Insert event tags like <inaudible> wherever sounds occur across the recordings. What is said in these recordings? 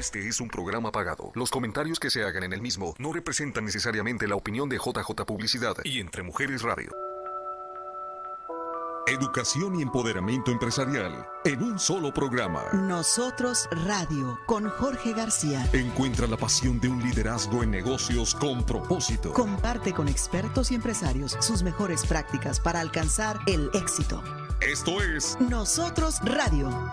Este es un programa pagado. Los comentarios que se hagan en el mismo no representan necesariamente la opinión de JJ Publicidad y Entre Mujeres Radio. Educación y empoderamiento empresarial en un solo programa. Nosotros Radio con Jorge García. Encuentra la pasión de un liderazgo en negocios con propósito. Comparte con expertos y empresarios sus mejores prácticas para alcanzar el éxito. Esto es Nosotros Radio.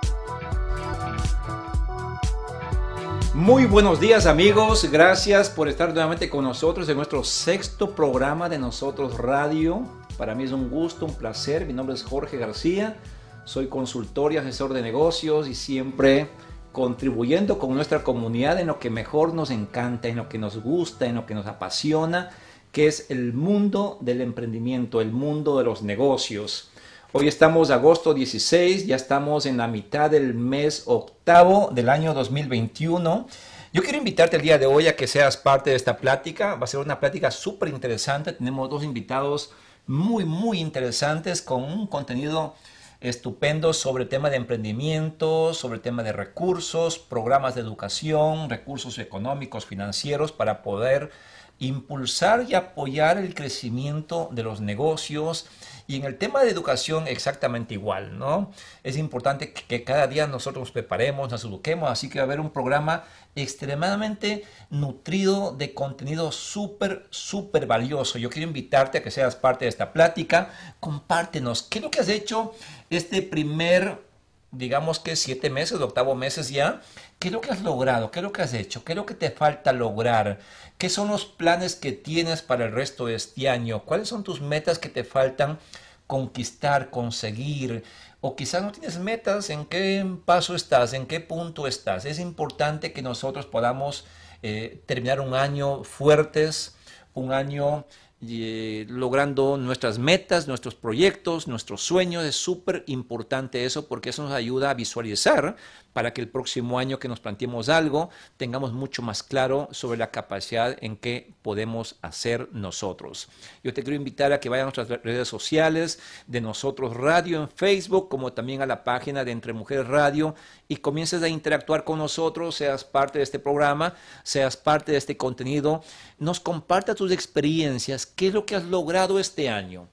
Muy buenos días amigos, gracias por estar nuevamente con nosotros en nuestro sexto programa de Nosotros Radio. Para mí es un gusto, un placer. Mi nombre es Jorge García, soy consultor y asesor de negocios y siempre contribuyendo con nuestra comunidad en lo que mejor nos encanta, en lo que nos gusta, en lo que nos apasiona, que es el mundo del emprendimiento, el mundo de los negocios. Hoy estamos agosto 16, ya estamos en la mitad del mes octavo del año 2021. Yo quiero invitarte el día de hoy a que seas parte de esta plática. Va a ser una plática súper interesante. Tenemos dos invitados muy, muy interesantes con un contenido estupendo sobre el tema de emprendimiento, sobre el tema de recursos, programas de educación, recursos económicos, financieros para poder impulsar y apoyar el crecimiento de los negocios y en el tema de educación exactamente igual, ¿no? Es importante que, cada día nosotros nos preparemos, nos eduquemos, así que va a haber un programa extremadamente nutrido de contenido súper, súper valioso. Yo quiero invitarte a que seas parte de esta plática. Compártenos, ¿qué es lo que has hecho este primer, digamos que siete meses, octavo meses ya? ¿Qué es lo que has logrado? ¿Qué es lo que has hecho? ¿Qué es lo que te falta lograr? ¿Qué son los planes que tienes para el resto de este año? ¿Cuáles son tus metas que te faltan conquistar, conseguir? O quizás no tienes metas, ¿en qué paso estás? ¿En qué punto estás? Es importante que nosotros podamos eh, terminar un año fuertes, un año eh, logrando nuestras metas, nuestros proyectos, nuestros sueños. Es súper importante eso porque eso nos ayuda a visualizar para que el próximo año que nos planteemos algo tengamos mucho más claro sobre la capacidad en que podemos hacer nosotros. Yo te quiero invitar a que vayas a nuestras redes sociales de Nosotros Radio en Facebook, como también a la página de Entre Mujeres Radio y comiences a interactuar con nosotros, seas parte de este programa, seas parte de este contenido, nos comparta tus experiencias, qué es lo que has logrado este año.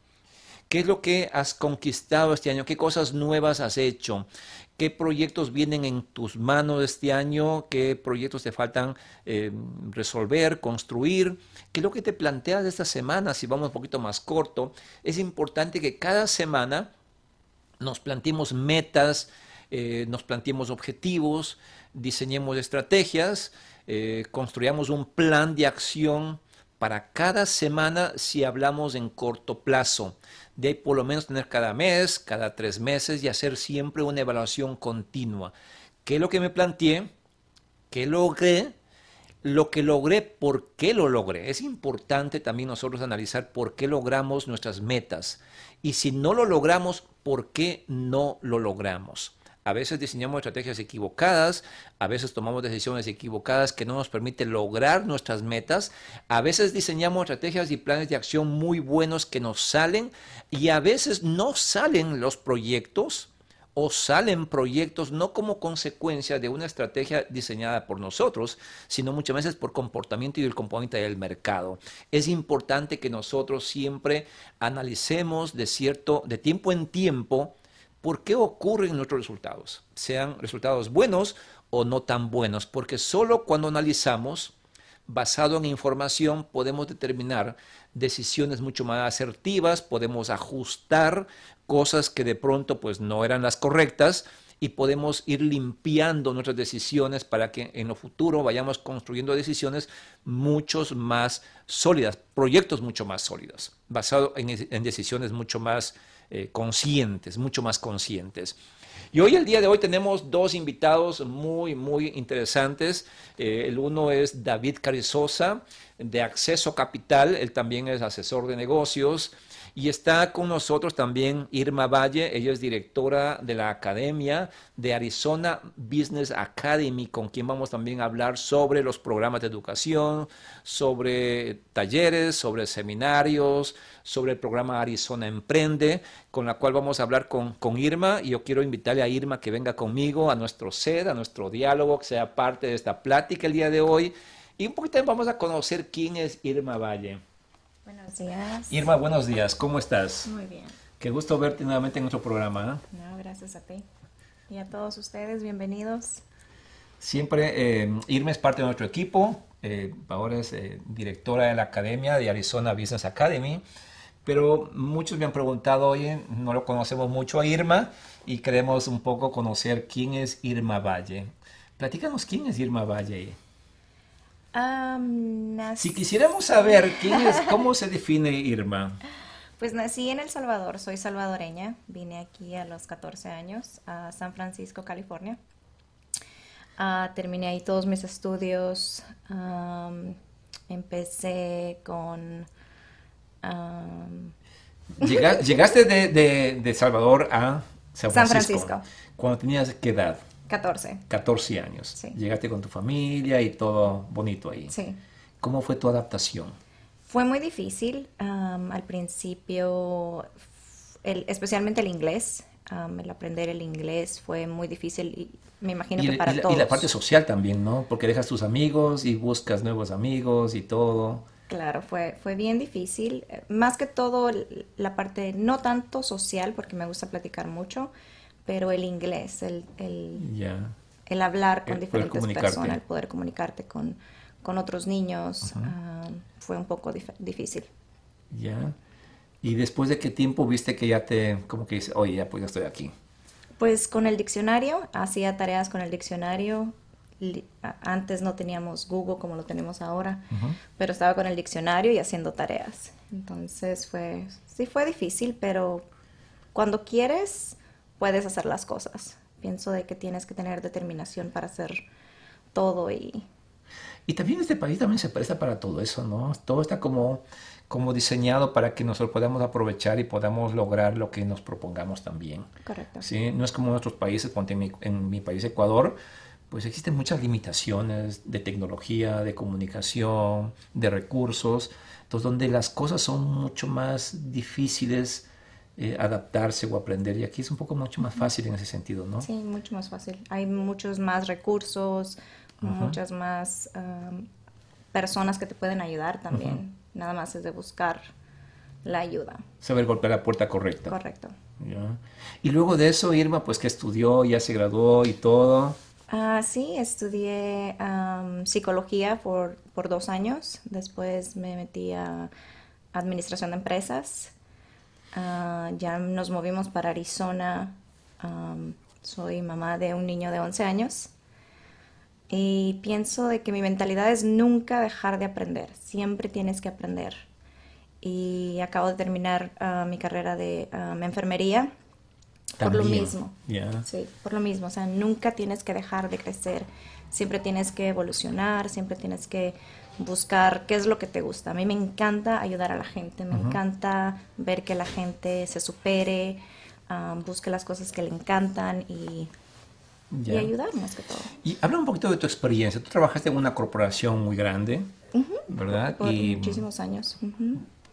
¿Qué es lo que has conquistado este año? ¿Qué cosas nuevas has hecho? ¿Qué proyectos vienen en tus manos este año? ¿Qué proyectos te faltan eh, resolver, construir? ¿Qué es lo que te planteas esta semana? Si vamos un poquito más corto, es importante que cada semana nos planteemos metas, eh, nos planteemos objetivos, diseñemos estrategias, eh, construyamos un plan de acción para cada semana si hablamos en corto plazo de por lo menos tener cada mes, cada tres meses y hacer siempre una evaluación continua. ¿Qué es lo que me planteé? ¿Qué logré? Lo que logré, ¿por qué lo logré? Es importante también nosotros analizar por qué logramos nuestras metas. Y si no lo logramos, ¿por qué no lo logramos? A veces diseñamos estrategias equivocadas, a veces tomamos decisiones equivocadas que no nos permiten lograr nuestras metas, a veces diseñamos estrategias y planes de acción muy buenos que nos salen y a veces no salen los proyectos o salen proyectos no como consecuencia de una estrategia diseñada por nosotros, sino muchas veces por comportamiento y el componente del mercado. Es importante que nosotros siempre analicemos de cierto de tiempo en tiempo por qué ocurren nuestros resultados, sean resultados buenos o no tan buenos, porque solo cuando analizamos, basado en información, podemos determinar decisiones mucho más asertivas, podemos ajustar cosas que de pronto pues no eran las correctas y podemos ir limpiando nuestras decisiones para que en lo futuro vayamos construyendo decisiones muchos más sólidas, proyectos mucho más sólidos, basados en decisiones mucho más eh, conscientes, mucho más conscientes. Y hoy, el día de hoy, tenemos dos invitados muy, muy interesantes. Eh, el uno es David Carizosa. de acceso capital, él también es asesor de negocios. Y está con nosotros también Irma Valle, ella es directora de la Academia de Arizona Business Academy, con quien vamos también a hablar sobre los programas de educación, sobre talleres, sobre seminarios, sobre el programa Arizona Emprende, con la cual vamos a hablar con, con Irma. Y yo quiero invitarle a Irma que venga conmigo a nuestro sed, a nuestro diálogo, que sea parte de esta plática el día de hoy. Y un poquito vamos a conocer quién es Irma Valle. Buenos días. Irma, buenos días. ¿Cómo estás? Muy bien. Qué gusto verte nuevamente en nuestro programa. ¿eh? No, gracias a ti. Y a todos ustedes, bienvenidos. Siempre, eh, Irma es parte de nuestro equipo. Eh, ahora es eh, directora de la Academia de Arizona Business Academy. Pero muchos me han preguntado, oye, no lo conocemos mucho a Irma y queremos un poco conocer quién es Irma Valle. Platícanos quién es Irma Valle. Um, si quisiéramos saber quién es, cómo se define Irma. <laughs> Pues nací en El Salvador, soy salvadoreña, vine aquí a los 14 años a San Francisco, California. Uh, terminé ahí todos mis estudios, um, empecé con... Um, <laughs> Llega, llegaste de, de, de, Salvador a San Francisco. San Francisco. ¿Cuando tenías qué edad? 14. 14 años. Sí. Llegaste con tu familia y todo bonito ahí. Sí. ¿Cómo fue tu adaptación? Fue muy difícil um, al principio, el, especialmente el inglés. Um, el aprender el inglés fue muy difícil y me imagino y, que para y, todos. Y la parte social también, ¿no? Porque dejas tus amigos y buscas nuevos amigos y todo. Claro, fue, fue bien difícil. Más que todo la parte no tanto social, porque me gusta platicar mucho, pero el inglés, el, el, yeah. el hablar con El diferentes personas, el poder comunicarte con, con otros niños, ah, fue un poco dif- difícil. Ya. ¿Y después de qué tiempo viste que ya te, como que dices, oye, ya pues ya estoy aquí? Pues con el diccionario, hacía tareas con el diccionario. Antes no teníamos Google como lo tenemos ahora, pero estaba con el diccionario y haciendo tareas. Entonces fue, sí fue difícil, pero cuando quieres, puedes hacer las cosas. Pienso de que tienes que tener determinación para hacer todo y Y también este país también se presta para todo eso, ¿no? Todo está como, como diseñado para que nosotros podamos aprovechar y podamos lograr lo que nos propongamos también. correcto. ¿sí? No es como en otros países, ponte en mi, en mi país Ecuador, pues existen muchas limitaciones de tecnología, de comunicación, de recursos, entonces donde las cosas son mucho más difíciles eh, adaptarse o aprender y aquí es un poco mucho más fácil en ese sentido, ¿no? Sí, mucho más fácil. Hay muchos más recursos, muchas más um, personas que te pueden ayudar también. Nada más es de buscar la ayuda. Saber golpear la puerta correcta. Correcto. Ya. Y luego de eso, Irma, pues que estudió, ya se graduó y todo. Ah, sí, estudié um, psicología por, por dos años. Después me metí a administración de empresas. Ah, ya nos movimos para Arizona. Um, soy mamá de un niño de 11 años. Y pienso de que mi mentalidad es nunca dejar de aprender. Siempre tienes que aprender. Y acabo de terminar ah, mi carrera de um, enfermería por lo mismo. Sí, por lo mismo, o sea, nunca tienes que dejar de crecer, siempre tienes que evolucionar, siempre tienes que buscar qué es lo que te gusta. A mí me encanta ayudar a la gente, me encanta ver que la gente se supere, ah, busque las cosas que le encantan y, y ayudar más que todo. Y habla un poquito de tu experiencia. Tú trabajaste en una corporación muy grande, ¿verdad? Por y muchísimos años.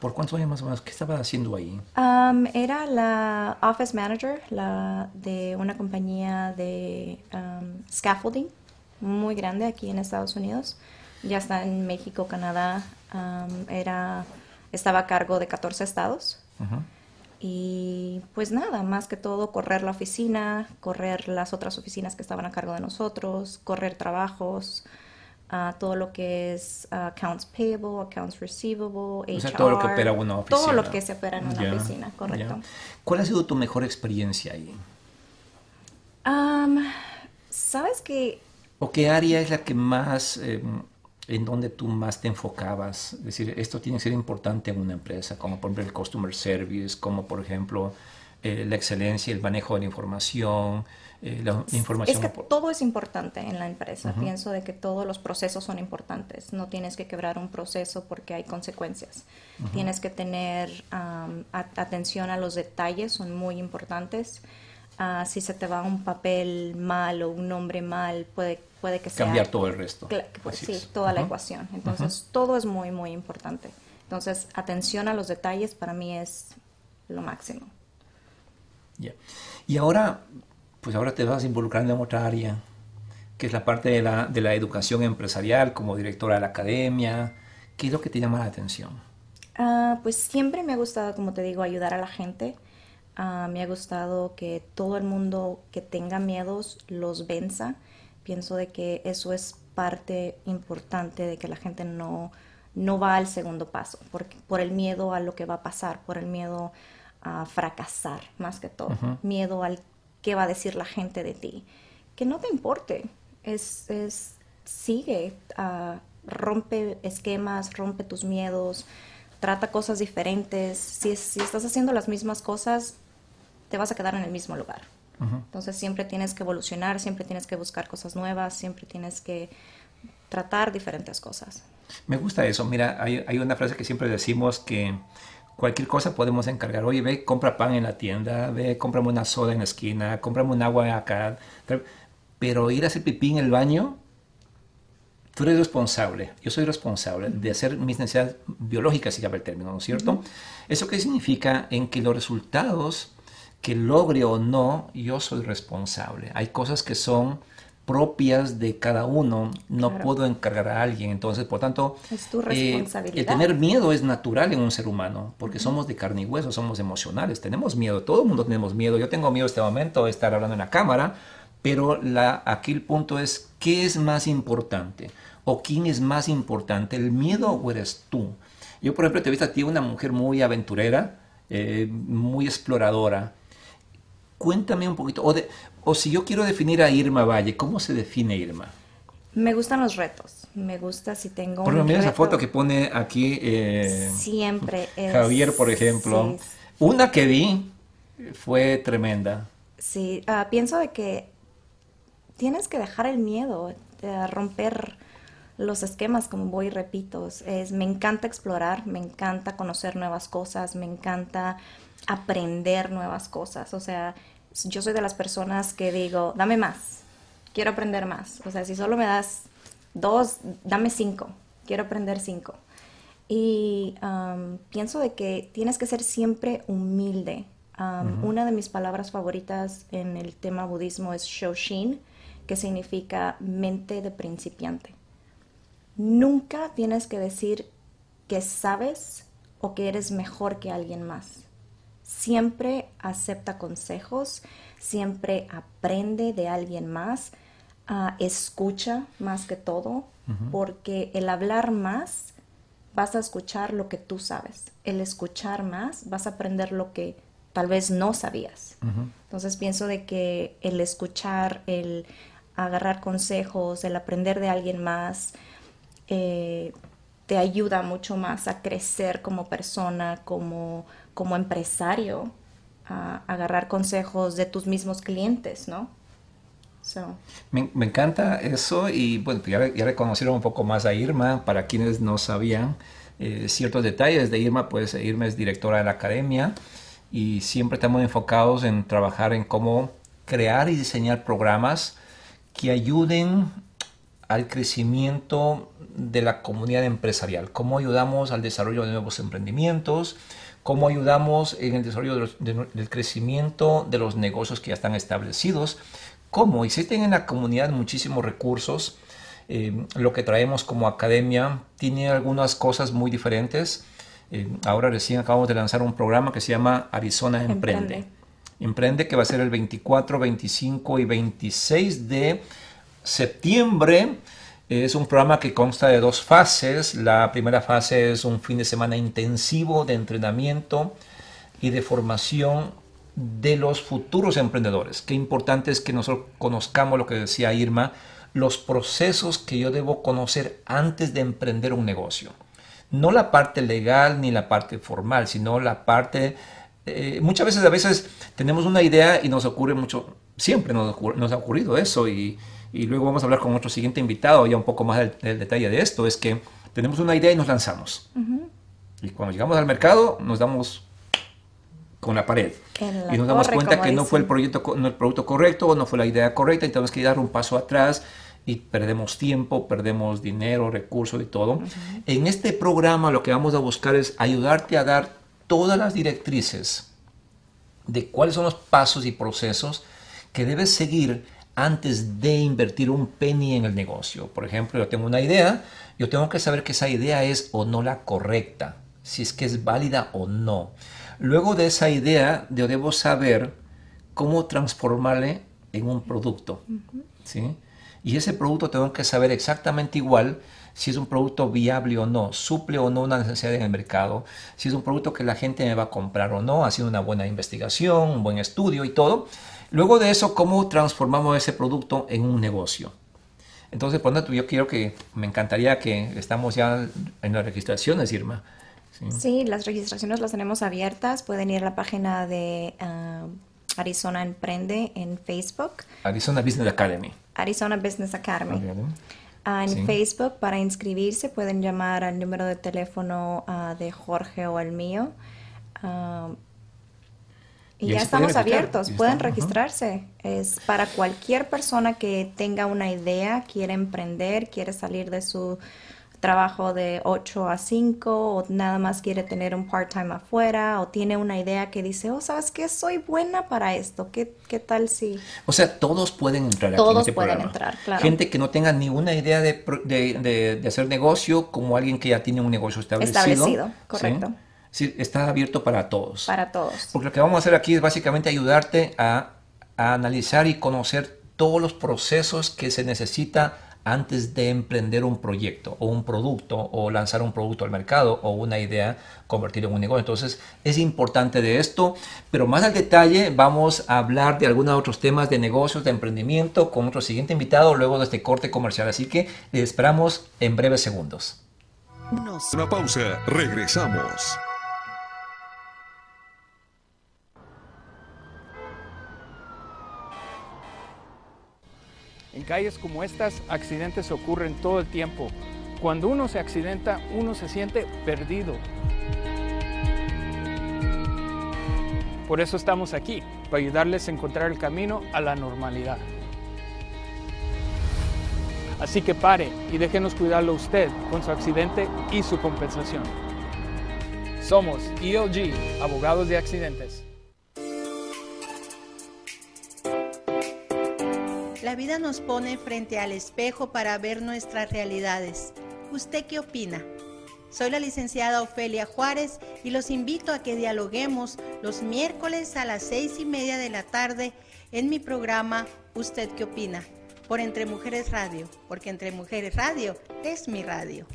¿por cuántos años más o menos? ¿Qué estabas haciendo ahí? Um, era la office manager la, de una compañía de um, scaffolding muy grande aquí en Estados Unidos. Ya está en México, Canadá. Um, era, estaba a cargo de 14 estados. Y pues nada, más que todo correr la oficina, correr las otras oficinas que estaban a cargo de nosotros, correr trabajos, ah, todo lo que es ah, accounts payable, accounts receivable, HR. O sea, todo lo que opera una oficina. Todo lo que se opera en una oficina, correcto. ¿Cuál ha sido tu mejor experiencia ahí? Am, Sabes que ¿O qué área es la que más, eh, en donde tú más te enfocabas? Es decir, esto tiene que ser importante en una empresa, como por ejemplo el customer service, como por ejemplo eh, la excelencia, el manejo de la información, eh, la información. Es que todo es importante en la empresa. Pienso de que todos los procesos son importantes. No tienes que quebrar un proceso porque hay consecuencias. Tienes que tener atención a los detalles, son muy importantes. Ah, si se te va un papel mal o un nombre mal, puede, puede que sea... Cambiar todo el resto. Pues, sí, toda la ecuación. Entonces, todo es muy, muy importante. Entonces, atención a los detalles para mí es lo máximo. Y ahora, pues ahora te vas involucrando en otra área, que es la parte de la, de la educación empresarial como directora de la academia. ¿Qué es lo que te llama la atención? Ah, pues siempre me ha gustado, como te digo, ayudar a la gente. Ah, me ha gustado que todo el mundo que tenga miedos los venza. Pienso de que eso es parte importante de que la gente no, no va al segundo paso, porque, por el miedo a lo que va a pasar, por el miedo a fracasar más que todo, miedo al qué va a decir la gente de ti. Que no te importe, es, es sigue, uh, rompe esquemas, rompe tus miedos, trata cosas diferentes. Si, si, estás haciendo las mismas cosas, te vas a quedar en el mismo lugar. Entonces siempre tienes que evolucionar, siempre tienes que buscar cosas nuevas, siempre tienes que tratar diferentes cosas. Me gusta eso. Mira, hay, hay una frase que siempre decimos que cualquier cosa podemos encargar. Oye, ve, compra pan en la tienda, ve, cómprame una soda en la esquina, cómprame un agua acá. Pero ir a hacer pipí en el baño, tú eres responsable, yo soy responsable de hacer mis necesidades biológicas, si cabe el término, ¿no es cierto? ¿Eso qué significa? En que los resultados que logre o no, yo soy responsable. Hay cosas que son propias de cada uno, no puedo encargar a alguien. Entonces, por tanto, es tu eh, el tener miedo es natural en un ser humano, porque somos de carne y hueso, somos emocionales, tenemos miedo, todo el mundo tenemos miedo. Yo tengo miedo en este momento de estar hablando en la cámara, pero la, aquí el punto es, ¿qué es más importante? ¿O quién es más importante, el miedo o eres tú? Yo, por ejemplo, te he visto a ti una mujer muy aventurera, eh, muy exploradora, cuéntame un poquito, o, de, o si yo quiero definir a Irma Valle, ¿cómo se define Irma? Me gustan los retos. Me gusta si tengo. Por ejemplo, mira esa foto que pone aquí. Eh, Siempre. Javier, por ejemplo. Una que vi fue tremenda. Sí, ah, pienso de que tienes que dejar el miedo, de romper los esquemas, como voy y repito. Es, me encanta explorar, me encanta conocer nuevas cosas, me encanta aprender nuevas cosas. O sea, yo soy de las personas que digo, dame más, quiero aprender más. O sea, si solo me das dos, dame cinco, quiero aprender cinco. Y um, pienso de que tienes que ser siempre humilde. Um, una de mis palabras favoritas en el tema budismo es Shoshin, que significa mente de principiante. Nunca tienes que decir que sabes o que eres mejor que alguien más siempre acepta consejos, siempre aprende de alguien más, ah, escucha más que todo, porque el hablar más vas a escuchar lo que tú sabes, el escuchar más vas a aprender lo que tal vez no sabías. Entonces pienso de que el escuchar, el agarrar consejos, el aprender de alguien más, eh, te ayuda mucho más a crecer como persona, como como empresario a agarrar consejos de tus mismos clientes, ¿no? Me, encanta eso y bueno, ya, reconocieron un poco más a Irma, para quienes no sabían eh, ciertos detalles de Irma, pues Irma es directora de la academia y siempre estamos enfocados en trabajar en cómo crear y diseñar programas que ayuden al crecimiento de la comunidad empresarial, cómo ayudamos al desarrollo de nuevos emprendimientos, cómo ayudamos en el desarrollo del crecimiento de los negocios que ya están establecidos, cómo existen en la comunidad muchísimos recursos. Eh, lo que traemos como academia tiene algunas cosas muy diferentes. Eh, ahora recién acabamos de lanzar un programa que se llama Arizona Emprende. Emprende. Emprende que va a ser el 24, 25 y 26 de septiembre es un programa que consta de dos fases. La primera fase es un fin de semana intensivo de entrenamiento y de formación de los futuros emprendedores. Qué importante es que nosotros conozcamos lo que decía Irma, los procesos que yo debo conocer antes de emprender un negocio. No la parte legal ni la parte formal, sino la parte eh, muchas veces, a veces tenemos una idea y nos ocurre mucho, siempre nos, nos ha ocurrido eso y, y, luego vamos a hablar con nuestro siguiente invitado ya un poco más del, detalle de esto, es que tenemos una idea y nos lanzamos. Y cuando llegamos al mercado nos damos con la pared. y nos damos cuenta que no fue el, proyecto, no el producto correcto, no fue la idea correcta y tenemos que dar un paso atrás y perdemos tiempo, perdemos dinero, recursos y todo. En este programa lo que vamos a buscar es ayudarte a dar todas las directrices de cuáles son los pasos y procesos que debes seguir antes de invertir un penny en el negocio. Por ejemplo, yo tengo una idea, yo tengo que saber que esa idea es o no la correcta, si es que es válida o no. Luego de esa idea, yo debo saber cómo transformarle en un producto. ¿sí? Y ese producto tengo que saber exactamente igual si es un producto viable o no, suple o no una necesidad en el mercado, si es un producto que la gente me va a comprar o no, ha sido una buena investigación, un buen estudio y todo. Luego de eso, cómo transformamos ese producto en un negocio. Entonces, por tanto, yo quiero que, me encantaría que estamos ya en las registraciones, Irma. Sí, las registraciones las tenemos abiertas. Pueden ir a la página de ah, Arizona Emprende en Facebook. Arizona Business Academy. Arizona Business Academy. Ah, en Facebook, para inscribirse, pueden llamar al número de teléfono ah, de Jorge o el mío. Y, ya estamos abiertos, pueden registrarse. Es para cualquier persona que tenga una idea, quiere emprender, quiere salir de su trabajo de 8 a 5 o nada más quiere tener un part-time afuera o tiene una idea que dice, oh, ¿sabes qué? Soy buena para esto. ¿Qué, qué tal si...? O sea, todos pueden entrar todos aquí este pueden entrar, claro. Gente que no tenga ninguna idea de, de, de, hacer negocio como alguien que ya tiene un negocio establecido. Establecido, correcto. ¿sí? Está abierto para todos. Para todos. Porque lo que vamos a hacer aquí es básicamente ayudarte a, a analizar y conocer todos los procesos que se necesita antes de emprender un proyecto o un producto o lanzar un producto al mercado o una idea convertir en un negocio. Entonces es importante de esto, pero más al detalle vamos a hablar de algunos otros temas de negocios, de emprendimiento con nuestro siguiente invitado luego de este corte comercial. Así que les esperamos en breves segundos. Una pausa, regresamos. En calles como estas, accidentes ocurren todo el tiempo. Cuando uno se accidenta, uno se siente perdido. Por eso estamos aquí, para ayudarles a encontrar el camino a la normalidad. Así que pare y déjenos cuidarlo usted con su accidente y su compensación. Somos ELG, abogados de accidentes. La vida nos pone frente al espejo para ver nuestras realidades. ¿Usted qué opina? Soy la licenciada Ofelia Juárez y los invito a que dialoguemos los miércoles a las seis y media de la tarde en mi programa ¿Usted qué opina? por Entre Mujeres Radio, porque Entre Mujeres Radio es mi radio.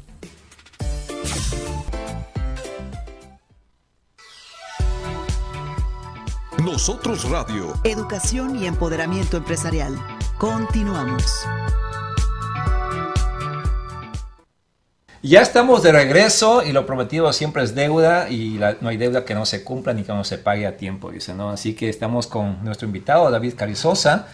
Nosotros Radio. Educación y empoderamiento empresarial. Continuamos. Ya estamos de regreso y lo prometido siempre es deuda y no hay deuda que no se cumpla ni que no se pague a tiempo, dice, ¿no? Así que estamos con nuestro invitado, David Carizosa.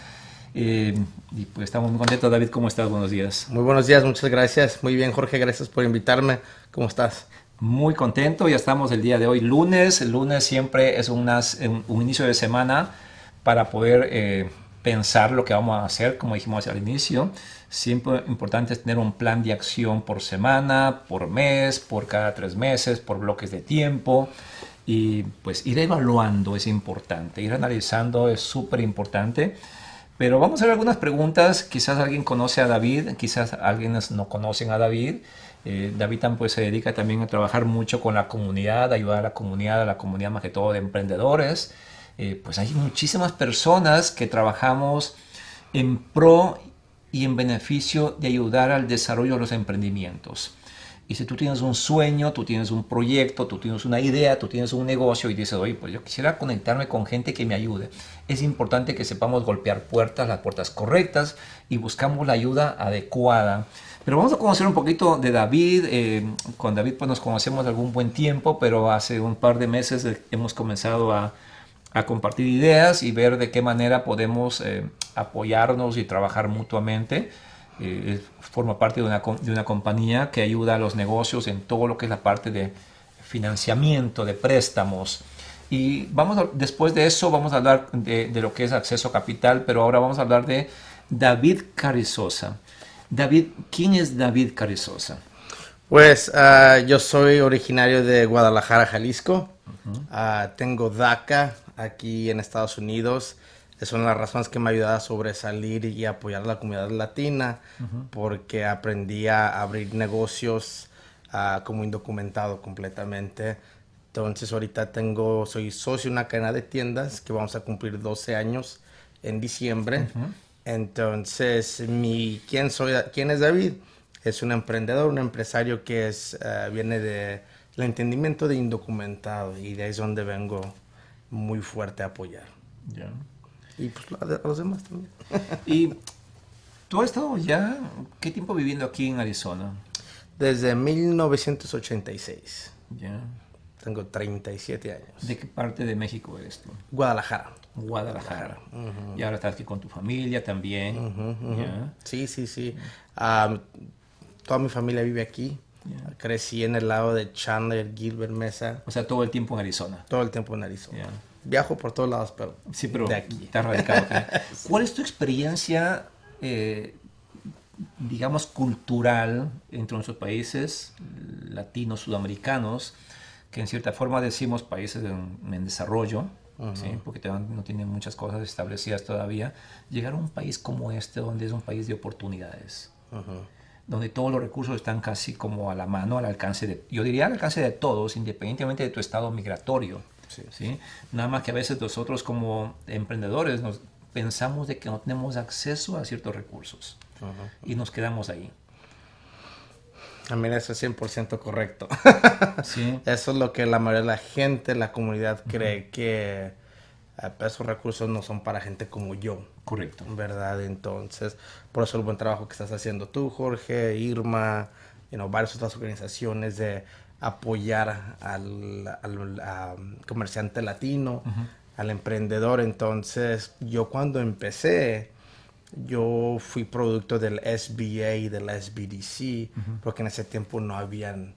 Eh, y pues estamos muy contentos. David, ¿cómo estás? Buenos días. Muy buenos días, muchas gracias. Muy bien, Jorge, gracias por invitarme. ¿Cómo estás? Muy contento, ya estamos el día de hoy, lunes. El lunes siempre es un, inicio de semana para poder eh, pensar lo que vamos a hacer, como dijimos al inicio. Siempre importante es tener un plan de acción por semana, por mes, por cada tres meses, por bloques de tiempo. Y pues ir evaluando es importante, ir analizando es súper importante. Pero vamos a ver algunas preguntas. Quizás alguien conoce a David, quizás alguien no conocen a David. Eh, David pues, se dedica también a trabajar mucho con la comunidad, ayudar a la comunidad, a la comunidad más que todo de emprendedores. Eh, pues hay muchísimas personas que trabajamos en pro y en beneficio de ayudar al desarrollo de los emprendimientos. Y si tú tienes un sueño, tú tienes un proyecto, tú tienes una idea, tú tienes un negocio y dices, oye, pues yo quisiera conectarme con gente que me ayude. Es importante que sepamos golpear puertas, las puertas correctas y buscamos la ayuda adecuada Pero vamos a conocer un poquito de David. Eh, con David pues nos conocemos de algún buen tiempo, pero hace un par de meses eh, hemos comenzado a, a compartir ideas y ver de qué manera podemos eh, apoyarnos y trabajar mutuamente. Eh, forma parte de una, de una compañía que ayuda a los negocios en todo lo que es la parte de financiamiento, de préstamos. Y vamos a- después de eso vamos a hablar de, de lo que es acceso a capital, pero ahora vamos a hablar de David Carrizosa. David, ¿quién es David Carrizosa? Pues ah, yo soy originario de Guadalajara, Jalisco. Ah, tengo DACA aquí en Estados Unidos. Es una de las razones que me ha ayudado a sobresalir y apoyar a la comunidad latina, porque aprendí a abrir negocios ah, como indocumentado completamente. Entonces ahorita tengo, soy socio de una cadena de tiendas que vamos a cumplir 12 años en diciembre. Entonces, mi, ¿quién, soy, ¿quién es David? Es un emprendedor, un empresario que es, eh, viene de el entendimiento de indocumentado y de ahí es donde vengo muy fuerte a apoyar. Y pues a los demás también. <laughs> Y tú has estado ya, ¿qué tiempo viviendo aquí en Arizona? Desde 1986. Ya. Tengo 37 años. ¿De qué parte de México eres tú? Guadalajara. Guadalajara. Y ahora estás aquí con tu familia también. Ya. Sí, sí, sí. Ah, toda mi familia vive aquí. Crecí en el lado de Chandler, Gilbert Mesa, O sea, todo el tiempo en Arizona. todo el tiempo en Arizona. Ya. Viajo por todos lados, pero Sí, pero de aquí. estás radicado aquí. <laughs> ¿Cuál es tu experiencia, eh, digamos, cultural entre nuestros países latinos, sudamericanos, que en cierta forma decimos países en, en desarrollo, ¿sí? porque no tienen muchas cosas establecidas todavía, llegar a un país como este, donde es un país de oportunidades? Donde todos los recursos están casi como a la mano, al alcance de, yo diría al alcance de todos, independientemente de tu estado migratorio. Sí. Nada más que a veces nosotros como emprendedores nos pensamos de que no tenemos acceso a ciertos recursos y nos quedamos ahí. También eso es 100% correcto. <laughs> Sí. Eso es lo que la mayoría de la gente, la comunidad cree que eh, esos recursos no son para gente como yo. Correcto. ¿Verdad? Entonces, por eso el buen trabajo que estás haciendo tú, Jorge, Irma, you know, varias otras organizaciones de apoyar al, comerciante latino, al emprendedor. Entonces, yo cuando empecé, yo fui producto del SBA y del SBDC, porque en ese tiempo no habían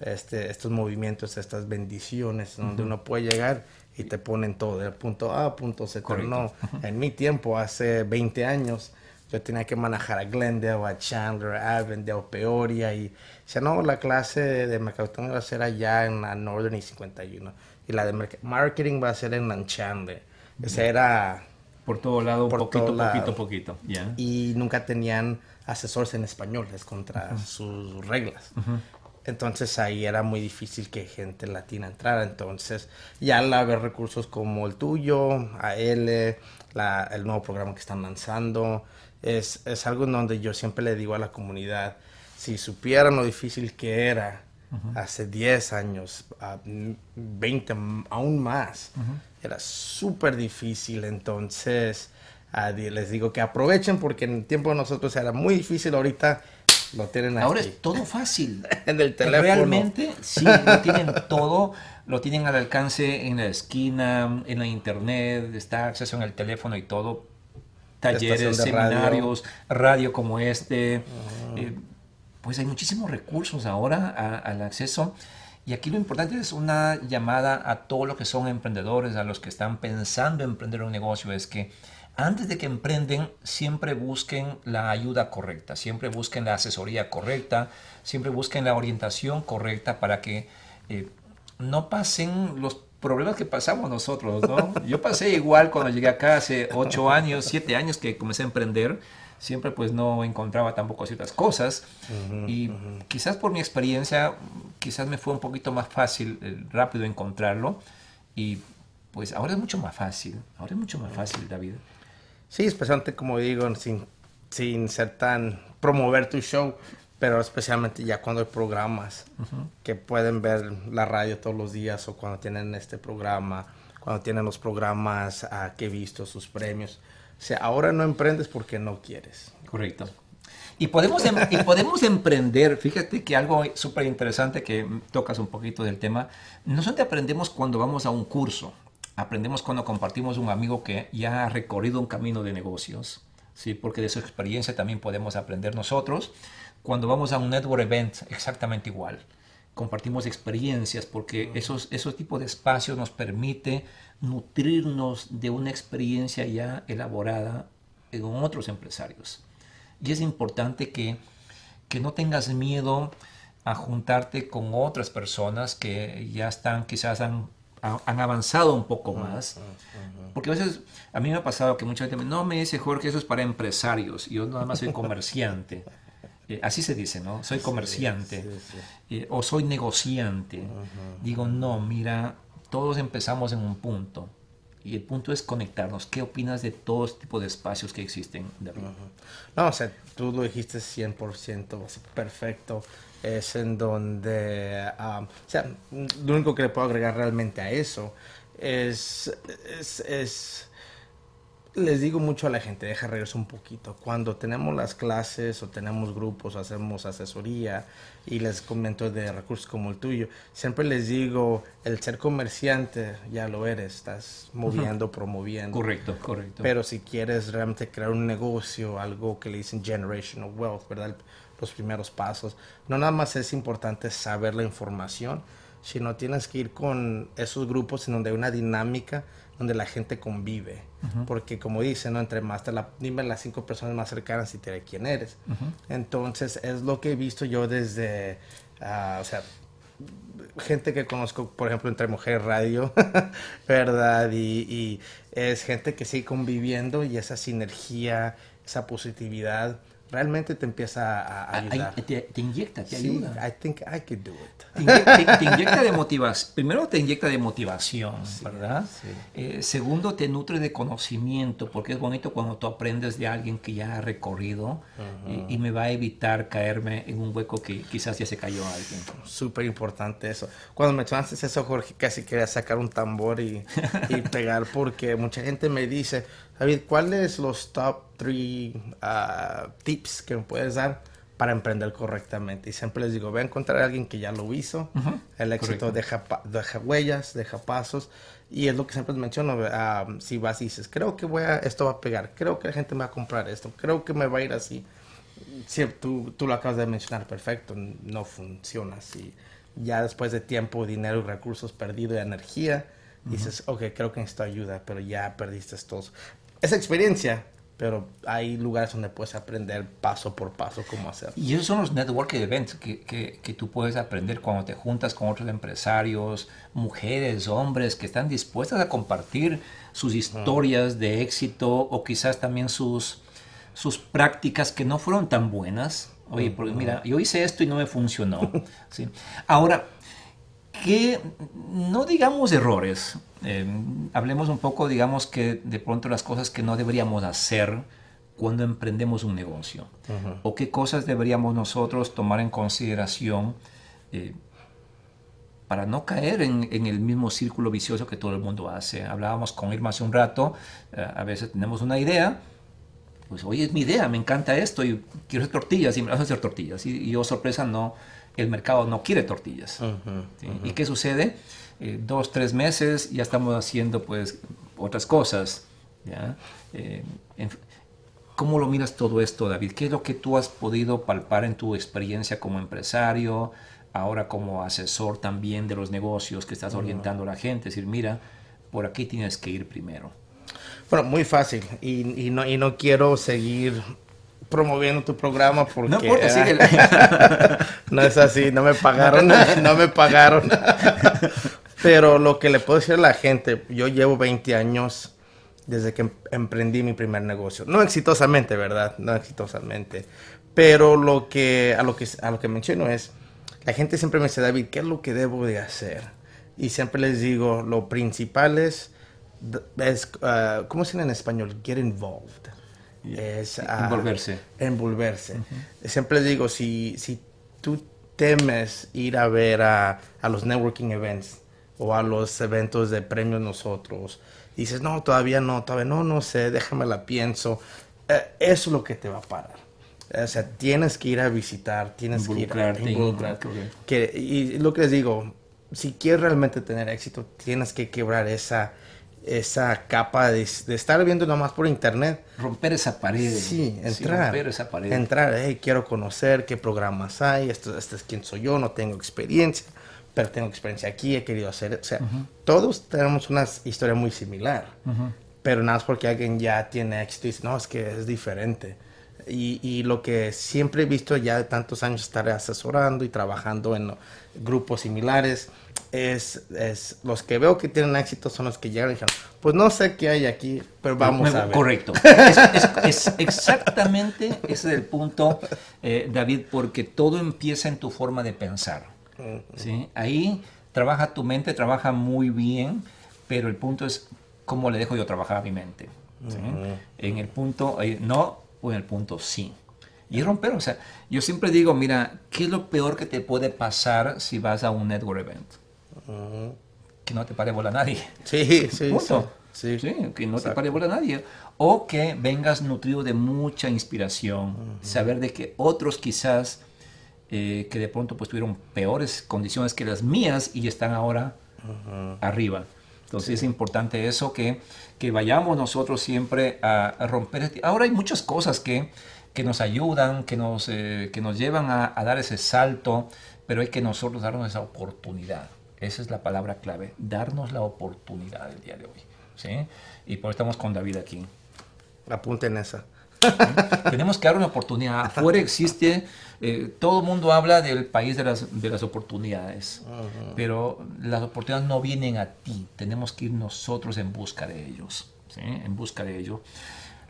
este, estos movimientos, estas bendiciones, donde uno puede llegar y te ponen todo, del punto A punto Z. Correcto. No, en mi tiempo, hace 20 años, yo tenía que manejar a Glendale, a Chandler, a Avondale, Peoria, y decía, no, la clase de mercadotecnia va a ser allá en la Northern y 51, y la de marketing va a ser en la Chandler. Esa era Por todo lado, Por poquito, todo lado. poquito, poquito. Ya. y nunca tenían asesores en español, es contra sus reglas. Entonces ahí era muy difícil que gente latina entrara. Entonces ya al haber recursos como el tuyo, AL, la, el nuevo programa que están lanzando, es, es algo en donde yo siempre le digo a la comunidad, si supieran lo difícil que era hace 10 años, a 20, aún más, era súper difícil. Entonces les digo que aprovechen porque en el tiempo de nosotros era muy difícil, ahorita lo tienen aquí. Ahora es todo fácil. <laughs> en el teléfono. Realmente, sí, lo tienen todo, lo tienen al alcance en la esquina, en la internet, está acceso en el teléfono y todo. Talleres, de radio. seminarios, radio, como este. eh, pues hay muchísimos recursos ahora a- al acceso. Y aquí lo importante es una llamada a todos los que son emprendedores, a los que están pensando en emprender un negocio, es que antes de que emprenden, siempre busquen la ayuda correcta, siempre busquen la asesoría correcta, siempre busquen la orientación correcta para que eh, no pasen los problemas que pasamos nosotros, ¿no? Yo pasé igual cuando llegué acá hace ocho años, siete años que comencé a emprender, siempre pues no encontraba tampoco ciertas cosas y quizás por mi experiencia, quizás me fue un poquito más fácil, eh, rápido encontrarlo y pues ahora es mucho más fácil, ahora es mucho más fácil, David. Sí, especialmente como digo, sin, sin ser tan promover tu show, pero especialmente ya cuando hay programas que pueden ver la radio todos los días o cuando tienen este programa, cuando tienen los programas ah, que he visto, sus premios. O sea, ahora no emprendes porque no quieres. Correcto. Y podemos, em, y podemos emprender, fíjate que algo súper interesante que tocas un poquito del tema, no solamente aprendemos cuando vamos a un curso, aprendemos cuando compartimos un amigo que ya ha recorrido un camino de negocios, ¿sí? porque de su experiencia también podemos aprender nosotros. Cuando vamos a un network event, exactamente igual. Compartimos experiencias porque esos, esos tipos de espacios nos permite nutrirnos de una experiencia ya elaborada en otros empresarios. Y es importante que, que no tengas miedo a juntarte con otras personas que ya están, quizás han, han avanzado un poco más. Porque a veces, a mí me ha pasado que mucha gente me no me dice, Jorge, eso es para empresarios. Yo nada más soy comerciante. <laughs> Eh, así se dice, ¿no? Soy comerciante. Eh, o soy negociante. Digo, no, mira, todos empezamos en un punto. Y el punto es conectarnos. ¿Qué opinas de todo este tipo de espacios que existen? No, o sea, tú lo dijiste 100%, perfecto. Es en donde, o sea, lo único que le puedo agregar realmente a eso es, es, es les digo mucho a la gente, deja regresar un poquito. Cuando tenemos las clases o tenemos grupos, hacemos asesoría y les comento de recursos como el tuyo, siempre les digo, el ser comerciante ya lo eres, estás moviendo, promoviendo. Correcto, correcto. Pero si quieres realmente crear un negocio, algo que le dicen generational wealth, ¿verdad? Los primeros pasos, no nada más es importante saber la información, sino tienes que ir con esos grupos en donde hay una dinámica donde la gente convive. Porque como dice, ¿no? Entre más te la, dime las cinco personas más cercanas y te diré quién eres. Entonces es lo que he visto yo desde, ah, o sea, gente que conozco, por ejemplo, entre Mujeres Radio, <laughs> ¿verdad? Y, y, es gente que sigue conviviendo y esa sinergia, esa positividad realmente te empieza a, ayudar. te, inyecta, te ayuda. I think I could do it. Te, inyecta de motivación. Primero te inyecta de motivación, ¿verdad? Eh, segundo, te nutre de conocimiento, porque es bonito cuando tú aprendes de alguien que ya ha recorrido y, me va a evitar caerme en un hueco que quizás ya se cayó alguien. Súper importante eso. Cuando me echaste eso, Jorge, casi quería sacar un tambor y, y <laughs> pegar, porque mucha gente me dice, David, ¿cuáles los top 3 uh, tips que me puedes dar para emprender correctamente? Y siempre les digo, voy a encontrar a alguien que ya lo hizo. El éxito deja, deja, huellas, deja pasos. Y es lo que siempre menciono. Uh, si vas y dices, creo que voy a, esto va a pegar, creo que la gente me va a comprar esto, creo que me va a ir así. Si, tú, tú lo acabas de mencionar, perfecto, no funciona así. Ya después de tiempo, dinero, recursos perdidos y energía, dices, ok, creo que necesito ayuda, pero ya perdiste todos esa experiencia, pero hay lugares donde puedes aprender paso por paso cómo hacerlo. Y esos son los networking events que, que, que, tú puedes aprender cuando te juntas con otros empresarios, mujeres, hombres que están dispuestas a compartir sus historias de éxito o quizás también sus, sus prácticas que no fueron tan buenas. Oye, porque mira, yo hice esto y no me funcionó. <laughs> ¿sí? Ahora, que no digamos errores, eh, hablemos un poco, digamos que de pronto las cosas que no deberíamos hacer cuando emprendemos un negocio, o qué cosas deberíamos nosotros tomar en consideración eh, para no caer en, el mismo círculo vicioso que todo el mundo hace. Hablábamos con Irma hace un rato, eh, a veces tenemos una idea, pues hoy es mi idea, me encanta esto y quiero hacer tortillas y me vas a hacer tortillas. Y, y yo, sorpresa, no, el mercado no quiere tortillas. ¿Y qué sucede? Eh, dos, tres meses ya estamos haciendo pues otras cosas. Eh, ¿Cómo lo miras todo esto, David? ¿Qué es lo que tú has podido palpar en tu experiencia como empresario, ahora como asesor también de los negocios que estás orientando a la gente? Es decir, mira, por aquí tienes que ir primero. Bueno, muy fácil y, no, y no quiero seguir promoviendo tu programa porque... No importa, <laughs> no es así, no me pagaron, no <laughs> me pagaron. <laughs> Pero lo que le puedo decir a la gente, yo llevo 20 años desde que em-, emprendí mi primer negocio. No exitosamente, ¿verdad? No exitosamente. Pero lo que, a, lo que, a lo que menciono es, la gente siempre me dice, David, ¿qué es lo que debo de hacer? Y siempre les digo, lo principal es, es uh, ¿cómo se llama en español? Get involved es envolverse. envolverse. Siempre digo, si, si tú temes ir a ver a, a, los networking events o a los eventos de premios nosotros, dices, no, todavía no, todavía no, no sé, déjame la pienso, eh, eso es lo que te va a parar. O sea, tienes que ir a visitar, tienes que ir a correcto. Que, y lo que les digo, si quieres realmente tener éxito, tienes que quebrar esa, esa capa de, de estar viendo nomás por internet. Romper esa pared. Sí, entrar. romper esa pared. Entrar, hey, quiero conocer qué programas hay, esto, este es quién soy yo, no tengo experiencia, pero tengo experiencia aquí, he querido hacer. O sea, todos tenemos una historia muy similar, pero nada más porque alguien ya tiene éxito y dice, no, es que es diferente. Y, y lo que siempre he visto ya de tantos años estar asesorando y trabajando en grupos similares es, es los que veo que tienen éxito son los que llegan y dijeron, pues no sé qué hay aquí, pero vamos a ver. Correcto. <laughs> Es, es- es exactamente ese es el punto, eh, David, porque todo empieza en tu forma de pensar. ¿sí? Ahí trabaja tu mente, trabaja muy bien, pero el punto es cómo le dejo yo trabajar a mi mente. ¿sí? En el punto eh, no o en el punto sí. Y romper, o sea, yo siempre digo, mira, ¿qué es lo peor que te puede pasar si vas a un network event? Que no te pare bola nadie. Sí, sí, Punto. sí. Sí, que no te pare bola a nadie. O que vengas nutrido de mucha inspiración. Saber de que otros quizás eh, que de pronto pues tuvieron peores condiciones que las mías y están ahora arriba. Entonces es importante eso, que, que vayamos nosotros siempre a, a romper. este- Ahora hay muchas cosas que, que nos ayudan, que nos, eh, que nos llevan a, a dar ese salto, pero hay que nosotros darnos esa oportunidad. Esa es la palabra clave, darnos la oportunidad el día de hoy. ¿sí? Y por eso estamos con David aquí. Apunten esa. Tenemos que dar una oportunidad. Afuera existe, eh, todo el mundo habla del país de las, de las oportunidades, pero las oportunidades no vienen a ti. Tenemos que ir nosotros en busca de ellos. ¿sí? En busca de ello.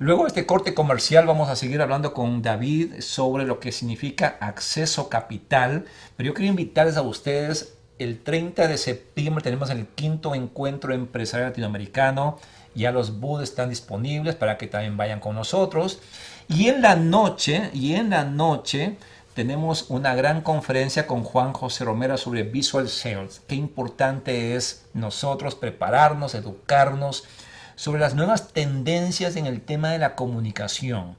Luego de este corte comercial vamos a seguir hablando con David sobre lo que significa acceso capital, pero yo quiero invitarles a ustedes, el 30 de septiembre tenemos el quinto encuentro empresarial latinoamericano, ya los booths están disponibles para que también vayan con nosotros. Y en la noche, y en la noche tenemos una gran conferencia con Juan José Romero sobre Visual Sales. Qué importante es nosotros prepararnos, educarnos sobre las nuevas tendencias en el tema de la comunicación.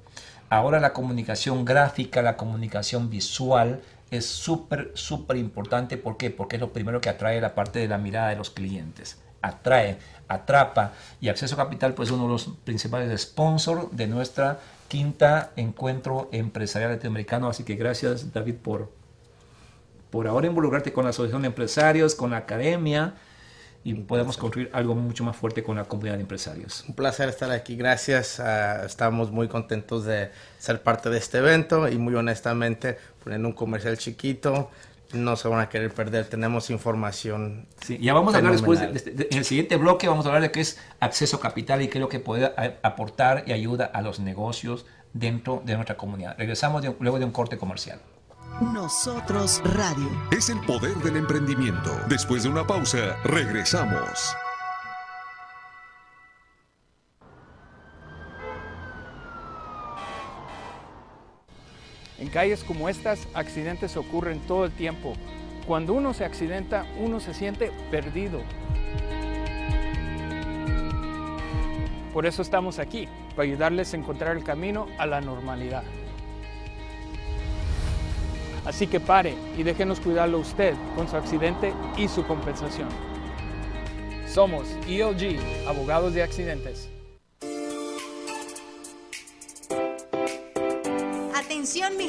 Ahora la comunicación gráfica, la comunicación visual es súper, súper importante. ¿Por qué? Porque es lo primero que atrae la parte de la mirada de los clientes. Atrae, atrapa. Y Acceso Capital, pues uno de los principales sponsors de nuestra quinta encuentro empresarial latinoamericano. Así que gracias, David, por, por ahora involucrarte con la Asociación de Empresarios, con la academia y podemos construir algo mucho más fuerte con la comunidad de empresarios. Un placer estar aquí, gracias. ah, estamos muy contentos de ser parte de este evento y muy honestamente, poniendo un comercial chiquito, no se van a querer perder. Tenemos información. Sí, ya vamos a hablar después, de- fenomenal. de- de- en el siguiente bloque vamos a hablar de qué es acceso a capital y qué es lo que puede a- aportar y ayuda a los negocios dentro de nuestra comunidad. Regresamos de- luego de un corte comercial. Nosotros Radio. Es el poder del emprendimiento. Después de una pausa, regresamos. En calles como estas, accidentes ocurren todo el tiempo. Cuando uno se accidenta, uno se siente perdido. Por eso estamos aquí, para ayudarles a encontrar el camino a la normalidad. Así que pare y déjenos cuidarlo usted con su accidente y su compensación. Somos ELG, abogados de accidentes. Atención mi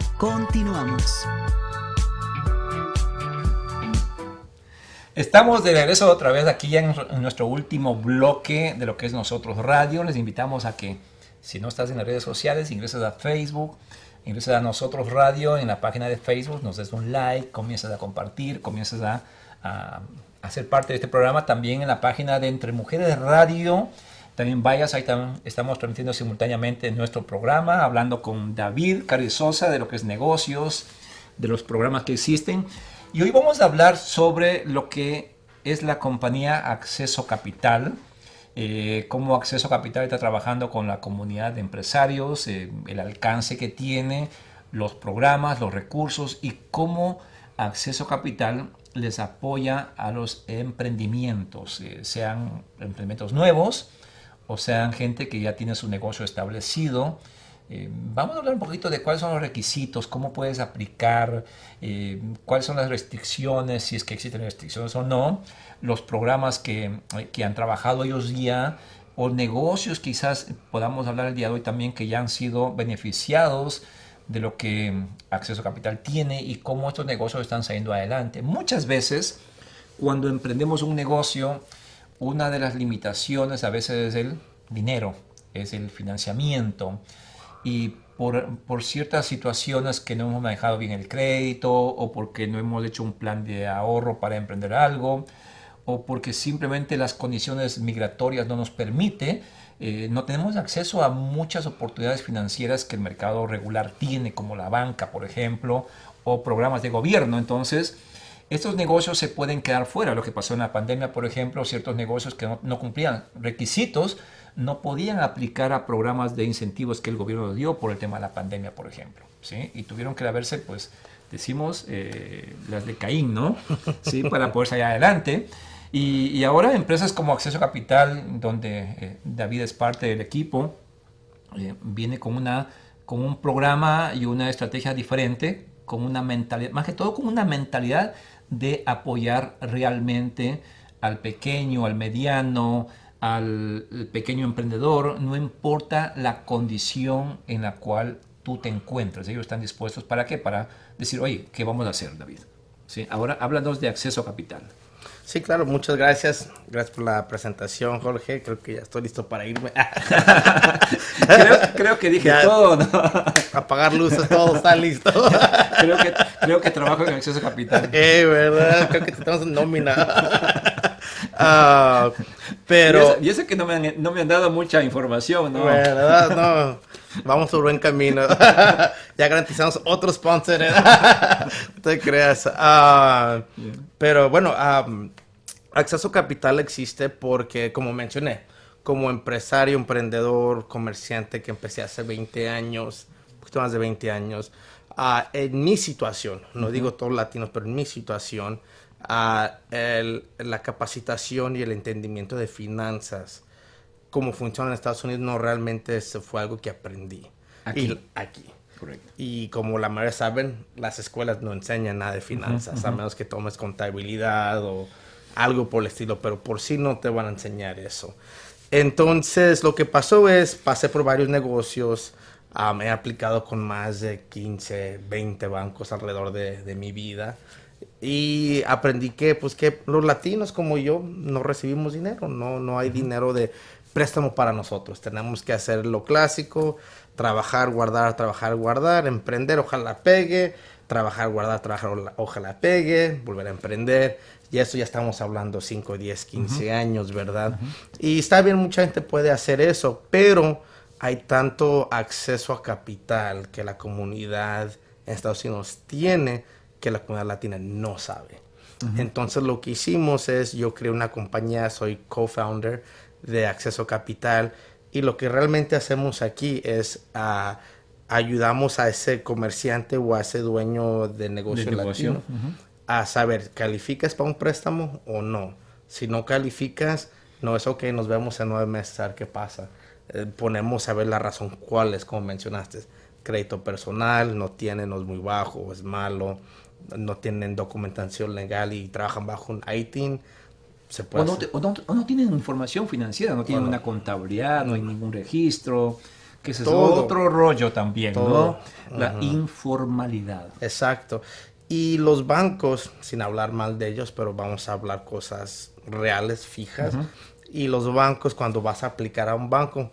Continuamos. Estamos de regreso otra vez aquí en, en nuestro último bloque de lo que es Nosotros Radio. Les invitamos a que si no estás en las redes sociales, ingreses a Facebook, ingreses a Nosotros Radio en la página de Facebook, nos des un like, comiences a compartir, comiences a, a, a ser parte de este programa. También en la página de Entre Mujeres Radio También vayas, ahí también estamos transmitiendo simultáneamente nuestro programa, hablando con David Carrizosa de lo que es negocios, de los programas que existen. Y hoy vamos a hablar sobre lo que es la compañía Acceso Capital, eh, cómo Acceso Capital está trabajando con la comunidad de empresarios, eh, el alcance que tiene, los programas, los recursos y cómo Acceso Capital les apoya a los emprendimientos, eh, sean emprendimientos nuevos o sean gente que ya tiene su negocio establecido. Eh, vamos a hablar un poquito de cuáles son los requisitos, cómo puedes aplicar, eh, cuáles son las restricciones, si es que existen restricciones o no, los programas que, que han trabajado ellos ya o negocios quizás podamos hablar el día de hoy también que ya han sido beneficiados de lo que Acceso Capital tiene y cómo estos negocios están saliendo adelante. Muchas veces, cuando emprendemos un negocio, una de las limitaciones a veces es el dinero, es el financiamiento. Y por, por, ciertas situaciones que no hemos manejado bien el crédito o porque no hemos hecho un plan de ahorro para emprender algo o porque simplemente las condiciones migratorias no nos permite, eh, no tenemos acceso a muchas oportunidades financieras que el mercado regular tiene, como la banca, por ejemplo, o programas de gobierno. Entonces, estos negocios se pueden quedar fuera. Lo que pasó en la pandemia, por ejemplo, ciertos negocios que no, cumplían requisitos no podían aplicar a programas de incentivos que el gobierno dio por el tema de la pandemia, por ejemplo. ¿sí? Y tuvieron que verse, pues, decimos, eh, las de Caín, ¿no? ¿Sí? Para poder salir adelante. Y, ahora empresas como Acceso Capital, donde eh, David es parte del equipo, eh, viene con, una, con un programa y una estrategia diferente, con una mentalidad, más que todo con una mentalidad de apoyar realmente al pequeño, al mediano, al pequeño emprendedor, no importa la condición en la cual tú te encuentres. Ellos están dispuestos para qué? Para decir, oye, ¿qué vamos a hacer, David? ¿Sí? Ahora háblanos de acceso a capital. Sí, claro, muchas gracias. Gracias por la presentación, Jorge. Creo que ya estoy listo para irme. <laughs> creo, que dije todo, ¿no? Apagar luces, todo está listo. <laughs> creo, que, creo que trabajo en acceso capital. Eh, ¿verdad? Creo que estamos en nómina. Uh, <laughs> pero... Y eso, que no me, han, no me han dado mucha información, ¿no? ¿Verdad? No. Vamos por buen camino. <laughs> ya garantizamos otro sponsor. ¿eh? <laughs> te creas. Uh, pero bueno, um, Acceso Capital existe porque, como mencioné, como empresario, emprendedor, comerciante que empecé hace 20 años, un poquito más de 20 años, uh, en mi situación, no digo todos latinos, pero en mi situación, uh, la capacitación y el entendimiento de finanzas, cómo funciona en Estados Unidos, no realmente fue algo que aprendí. Aquí. aquí. Y como la mayoría saben, las escuelas no enseñan nada de finanzas, a menos que tomes contabilidad o algo por el estilo, pero por sí no te van a enseñar eso. Entonces, lo que pasó es, pasé por varios negocios, me he aplicado con más de 15, 20 bancos alrededor de, mi vida y aprendí que, pues, que los latinos como yo no recibimos dinero, no, no hay dinero de préstamo para nosotros. Tenemos que hacer lo clásico, trabajar, guardar, trabajar, guardar, emprender, ojalá pegue, trabajar, guardar, trabajar, ojalá pegue, volver a emprender. Y eso ya estamos hablando 5, 10, 15 años, ¿verdad? Y está bien, mucha gente puede hacer eso, pero hay tanto acceso a capital que la comunidad en Estados Unidos tiene que la comunidad latina no sabe. Entonces lo que hicimos es, yo creé una compañía, soy co-founder de Acceso Capital y lo que realmente hacemos aquí es uh, ayudamos a ese comerciante o a ese dueño de negocio, de latino a saber, ¿calificas para un préstamo o no? Si no calificas, no es ok, nos vemos en nueve meses a ver qué pasa. Eh, ponemos a ver la razón cuál es, como mencionaste. Crédito personal, no tienen, no es muy bajo, es malo, no tienen documentación legal y trabajan bajo un ITIN. Se puede o, no, tienen información financiera, no tienen una contabilidad, no hay ningún registro, que es otro rollo también, ¿no? La informalidad. Exacto. Y los bancos, sin hablar mal de ellos, pero vamos a hablar cosas reales, fijas. Y los bancos, cuando vas a aplicar a un banco,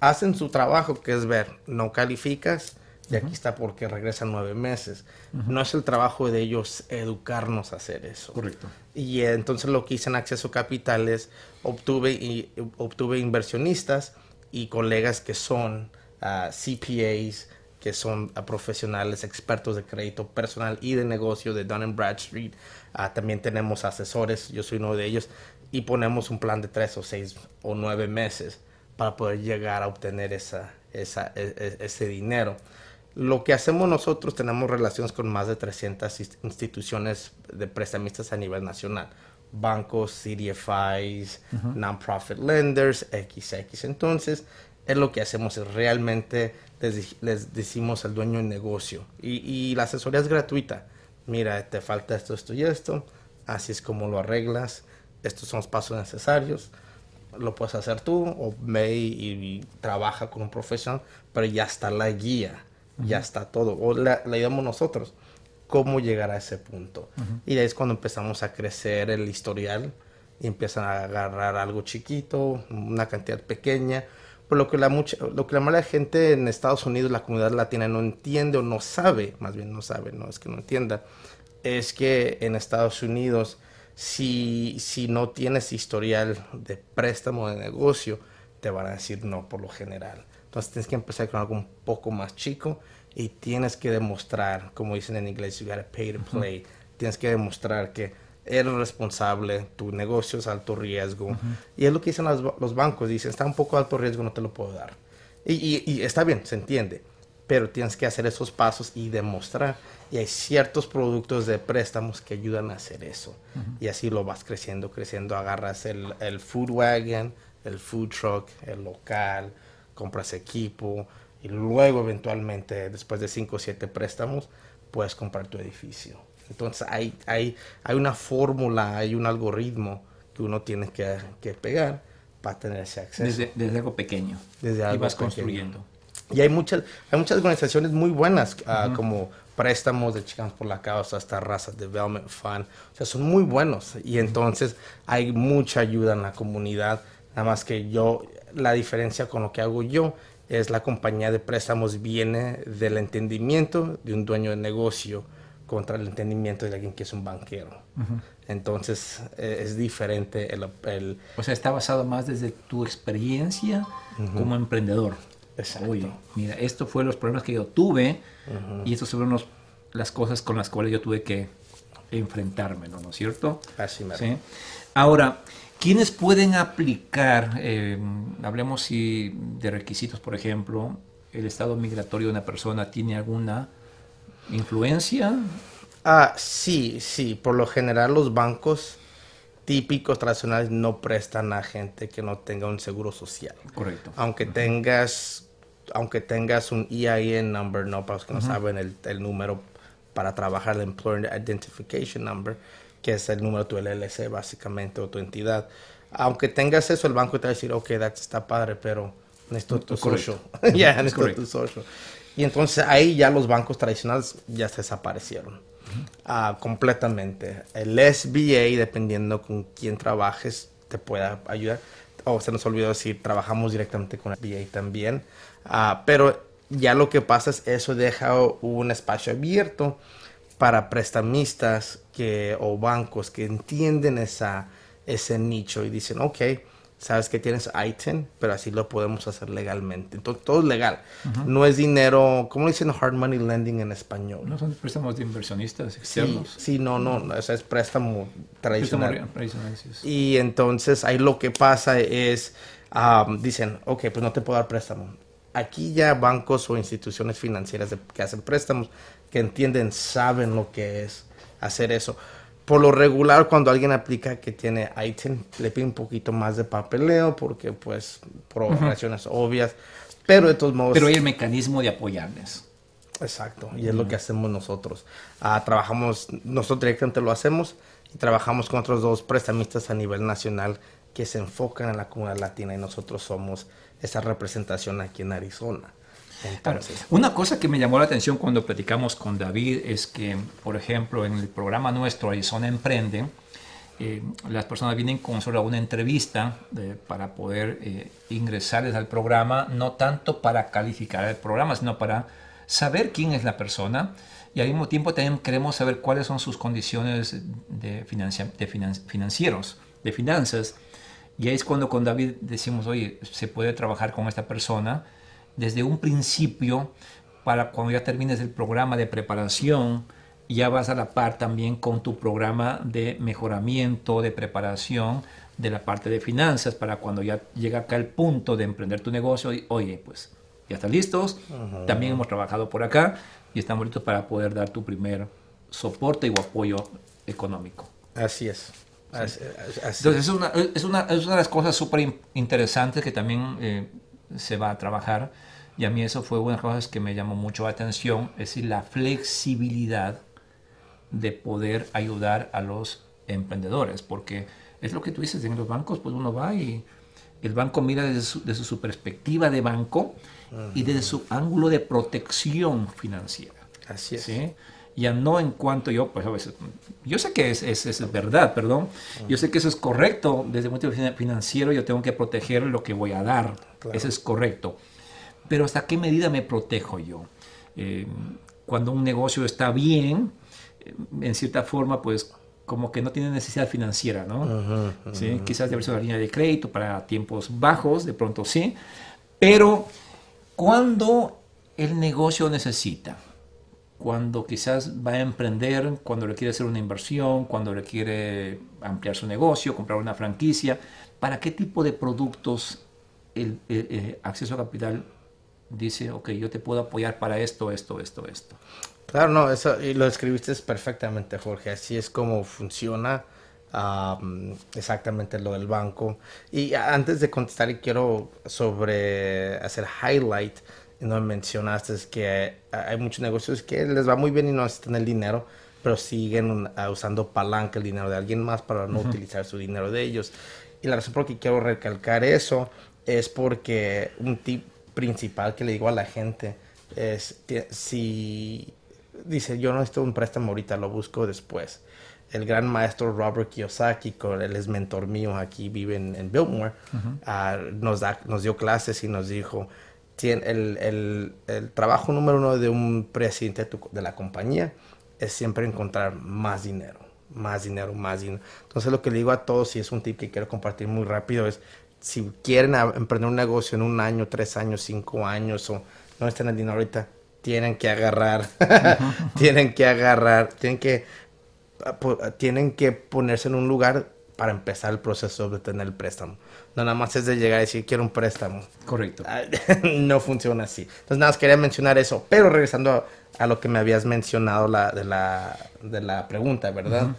hacen su trabajo, que es ver, no calificas, y aquí está porque regresan nueve meses. No es el trabajo de ellos educarnos a hacer eso. Correcto. Y eh, entonces lo que hice en Acceso Capitales, obtuve, y, obtuve inversionistas y colegas que son ah, CPAs, que son ah, profesionales, expertos de crédito personal y de negocio de Dun Bradstreet. Uh, también tenemos asesores, yo soy uno de ellos, y ponemos un plan de tres o seis o nueve meses para poder llegar a obtener esa, esa, e, e, ese dinero. Lo que hacemos nosotros, tenemos relaciones con más de 300 instituciones de prestamistas a nivel nacional. Bancos, CDFIs, non-profit lenders, XX. Entonces, es lo que hacemos, es realmente les, decimos al dueño del negocio. Y, y, la asesoría es gratuita. Mira, te falta esto, esto y esto. Así es como lo arreglas. Estos son los pasos necesarios lo puedes hacer tú o ve y, trabaja con un profesional, pero ya está la guía, ya está todo. O le ayudamos nosotros cómo llegar a ese punto. Y ahí es cuando empezamos a crecer el historial y empiezan a agarrar algo chiquito, una cantidad pequeña. Por lo que la mucha, lo que la mala gente en Estados Unidos, la comunidad latina no entiende o no sabe, más bien no sabe, no es que no entienda, es que en Estados Unidos si, si no tienes historial de préstamo de negocio, te van a decir no por lo general. Entonces tienes que empezar con algo un poco más chico y tienes que demostrar, como dicen en inglés, you gotta pay to play. Tienes que demostrar que eres responsable, tu negocio es alto riesgo. Y es lo que dicen los, los, bancos, dicen, está un poco alto riesgo, no te lo puedo dar. Y, y, y está bien, se entiende, pero tienes que hacer esos pasos y demostrar y hay ciertos productos de préstamos que ayudan a hacer eso. Y así lo vas creciendo, creciendo. Agarras el, el food wagon, el food truck, el local, compras equipo y luego eventualmente, después de 5 o 7 préstamos, puedes comprar tu edificio. Entonces hay, hay, hay una fórmula, hay un algoritmo que uno tiene que, que pegar para tener ese acceso. Desde, algo pequeño. Desde algo y vas construyendo. Y hay muchas, hay muchas organizaciones muy buenas, ah, como préstamos de Chicanos por la Causa hasta Raza Development Fund. O sea, son muy buenos. Y entonces hay mucha ayuda en la comunidad. Nada más que yo, la diferencia con lo que hago yo es la compañía de préstamos viene del entendimiento de un dueño de negocio contra el entendimiento de alguien que es un banquero. Entonces e, es diferente el, el, O sea, está basado más desde tu experiencia como emprendedor. Exacto. mira, esto fue los problemas que yo tuve y estos fueron las cosas con las cuales yo tuve que enfrentarme, ¿no, es cierto? Así me ¿Sí? Ahora, ¿quiénes pueden aplicar, eh, hablemos si de requisitos, por ejemplo, el estado migratorio de una persona tiene alguna influencia? Ah, sí, sí, por lo general los bancos típicos tradicionales no prestan a gente que no tenga un seguro social. Correcto. Aunque tengas aunque tengas un EIN number, no para los que no saben el, el, número para trabajar el Employer Identification Number, que es el número de tu LLC básicamente o tu entidad. Aunque tengas eso, el banco te va a decir, ok, that está padre, pero necesito tu social. <laughs> Ya, necesito tu social. Y entonces ahí ya los bancos tradicionales ya se desaparecieron. Ah, completamente. El SBA, dependiendo con quién trabajes, te pueda ayudar. O se nos olvidó decir, trabajamos directamente con el SBA también. Ah, pero ya lo que pasa es eso deja un espacio abierto para prestamistas que, o bancos que entienden esa, ese nicho y dicen, ok, sabes que tienes ITIN, pero así lo podemos hacer legalmente. Entonces, todo es legal. No es dinero, ¿cómo dicen hard money lending en español? No son préstamos de inversionistas externos. Sí, no, no, eso es préstamo tradicional. Y entonces ahí lo que pasa es, dicen, ok, pues no te puedo dar préstamo. Aquí ya bancos o instituciones financieras que hacen préstamos, que entienden, saben lo que es hacer eso por lo regular cuando alguien aplica que tiene ITIN le pide un poquito más de papeleo porque pues por razones obvias pero de todos modos pero hay el mecanismo de apoyarles. Exacto y es lo que hacemos nosotros. Ah, trabajamos nosotros directamente lo hacemos y trabajamos con otros dos prestamistas a nivel nacional que se enfocan en la comunidad latina y nosotros somos esa representación aquí en Arizona una cosa que me llamó la atención cuando platicamos con David es que, por ejemplo, en el programa nuestro Arizona Emprende, eh, las personas vienen con solo una entrevista eh, para poder eh, ingresarles al programa, no tanto para calificar el programa, sino para saber quién es la persona. Y al mismo tiempo también queremos saber cuáles son sus condiciones de, de financieros, de finanzas. Y ahí es cuando con David decimos, oye, se puede trabajar con esta persona desde un principio para cuando ya termines el programa de preparación, ya vas a la par también con tu programa de mejoramiento, de preparación de la parte de finanzas, para cuando ya llega acá el punto de emprender tu negocio, y, oye, pues ya están listos, también hemos trabajado por acá y estamos listos para poder dar tu primer soporte o apoyo económico. Así es. Entonces es una, es, una, es una de las cosas súper interesantes que también eh, se va a trabajar y a mí eso fue una de las cosas que me llamó mucho la atención, es decir, la flexibilidad de poder ayudar a los emprendedores, porque es lo que tú dices, en los bancos pues uno va y el banco mira desde su, perspectiva de banco y desde su ángulo de protección financiera. Así es. ¿sí? Ya no en cuanto yo, pues a veces, yo sé que es, es, es verdad, perdón, yo sé que eso es correcto, desde el punto de vista financiero yo tengo que proteger lo que voy a dar, eso es correcto, pero ¿hasta qué medida me protejo yo? Eh, cuando un negocio está bien, en cierta forma, pues como que no tiene necesidad financiera, ¿no? ¿Sí? Quizás de una línea de crédito para tiempos bajos, de pronto sí, pero cuando el negocio necesita, cuando quizás va a emprender, cuando le quiere hacer una inversión, cuando le quiere ampliar su negocio, comprar una franquicia, ¿para qué tipo de productos el, el acceso a capital dice, ok, yo te puedo apoyar para esto, esto, esto, esto? Claro, no, eso y lo escribiste perfectamente, Jorge. Así es como funciona exactamente lo del banco. Y antes de contestar, quiero sobre hacer highlight. No mencionaste que hay muchos negocios que les va muy bien y no necesitan el dinero, pero siguen usando palanca el dinero de alguien más para no utilizar su dinero de ellos. Y la razón por la que quiero recalcar eso es porque un tip principal que le digo a la gente es que si dice, yo no necesito un préstamo ahorita, lo busco después. El gran maestro Robert Kiyosaki, él es mentor mío, aquí vive en, Biltmore, ah, nos, da, nos dio clases y nos dijo, tiene el, el, el, trabajo número uno de un presidente de, la compañía es siempre encontrar más dinero, más dinero, más dinero. Entonces lo que le digo a todos, y es un tip que quiero compartir muy rápido, es si quieren emprender un negocio en un año, tres años, cinco años, o no estén el dinero ahorita, tienen que agarrar, <laughs> tienen que agarrar, tienen que, tienen que ponerse en un lugar para empezar el proceso de tener el préstamo. No nada más es de llegar y decir quiero un préstamo. Correcto. <laughs> no funciona así. Entonces nada más quería mencionar eso. Pero regresando a, lo que me habías mencionado la, de, la, de la pregunta, ¿verdad?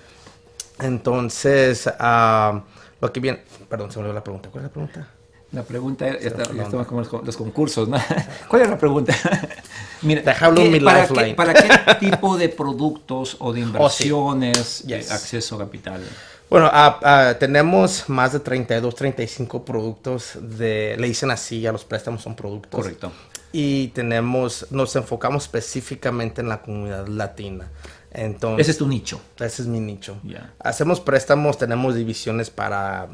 Entonces, ah, lo que viene... Perdón, se me olvidó la pregunta. ¿Cuál es la pregunta? La pregunta, ya, estamos con los, concursos, ¿no? <laughs> ¿Cuál es la pregunta? <laughs> Mira, ¿qué, para, qué, ¿para, qué, tipo de productos o de <laughs> oh, inversiones acceso a capital? Bueno, ah, ah, tenemos más de 32, 35 productos de, le dicen así, a los préstamos son productos. Correcto. Y tenemos, nos enfocamos específicamente en la comunidad latina. Entonces, ese es tu nicho. Ese es mi nicho. Hacemos préstamos, tenemos divisiones para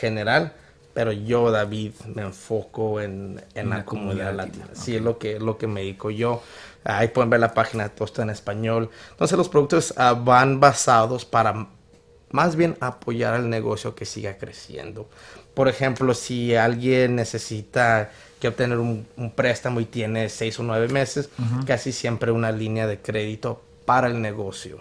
general pero yo, David, me enfoco en, la, comunidad, latina. Sí, es lo que, lo que me dedico yo. Ahí pueden ver la página, todo está en español. Entonces los productos ah, van basados para más bien apoyar al negocio que siga creciendo. Por ejemplo, si alguien necesita que obtener un, préstamo y tiene seis o nueve meses, casi siempre una línea de crédito para el negocio,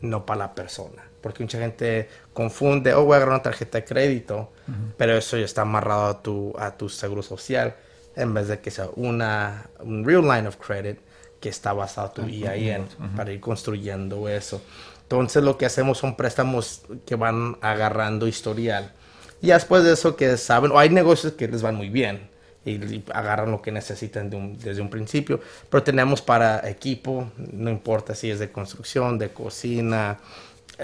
no para la persona. Porque mucha gente confunde, oh, voy a agarrar una tarjeta de crédito, pero eso ya está amarrado a tu, a tu seguro social, en vez de que sea una, un real line of credit que está basado en tu EIN para ir construyendo eso. Entonces lo que hacemos son préstamos que van agarrando historial. Y después de eso que saben, o hay negocios que les van muy bien y, agarran lo que necesitan desde un principio, pero tenemos para equipo, no importa si es de construcción, de cocina,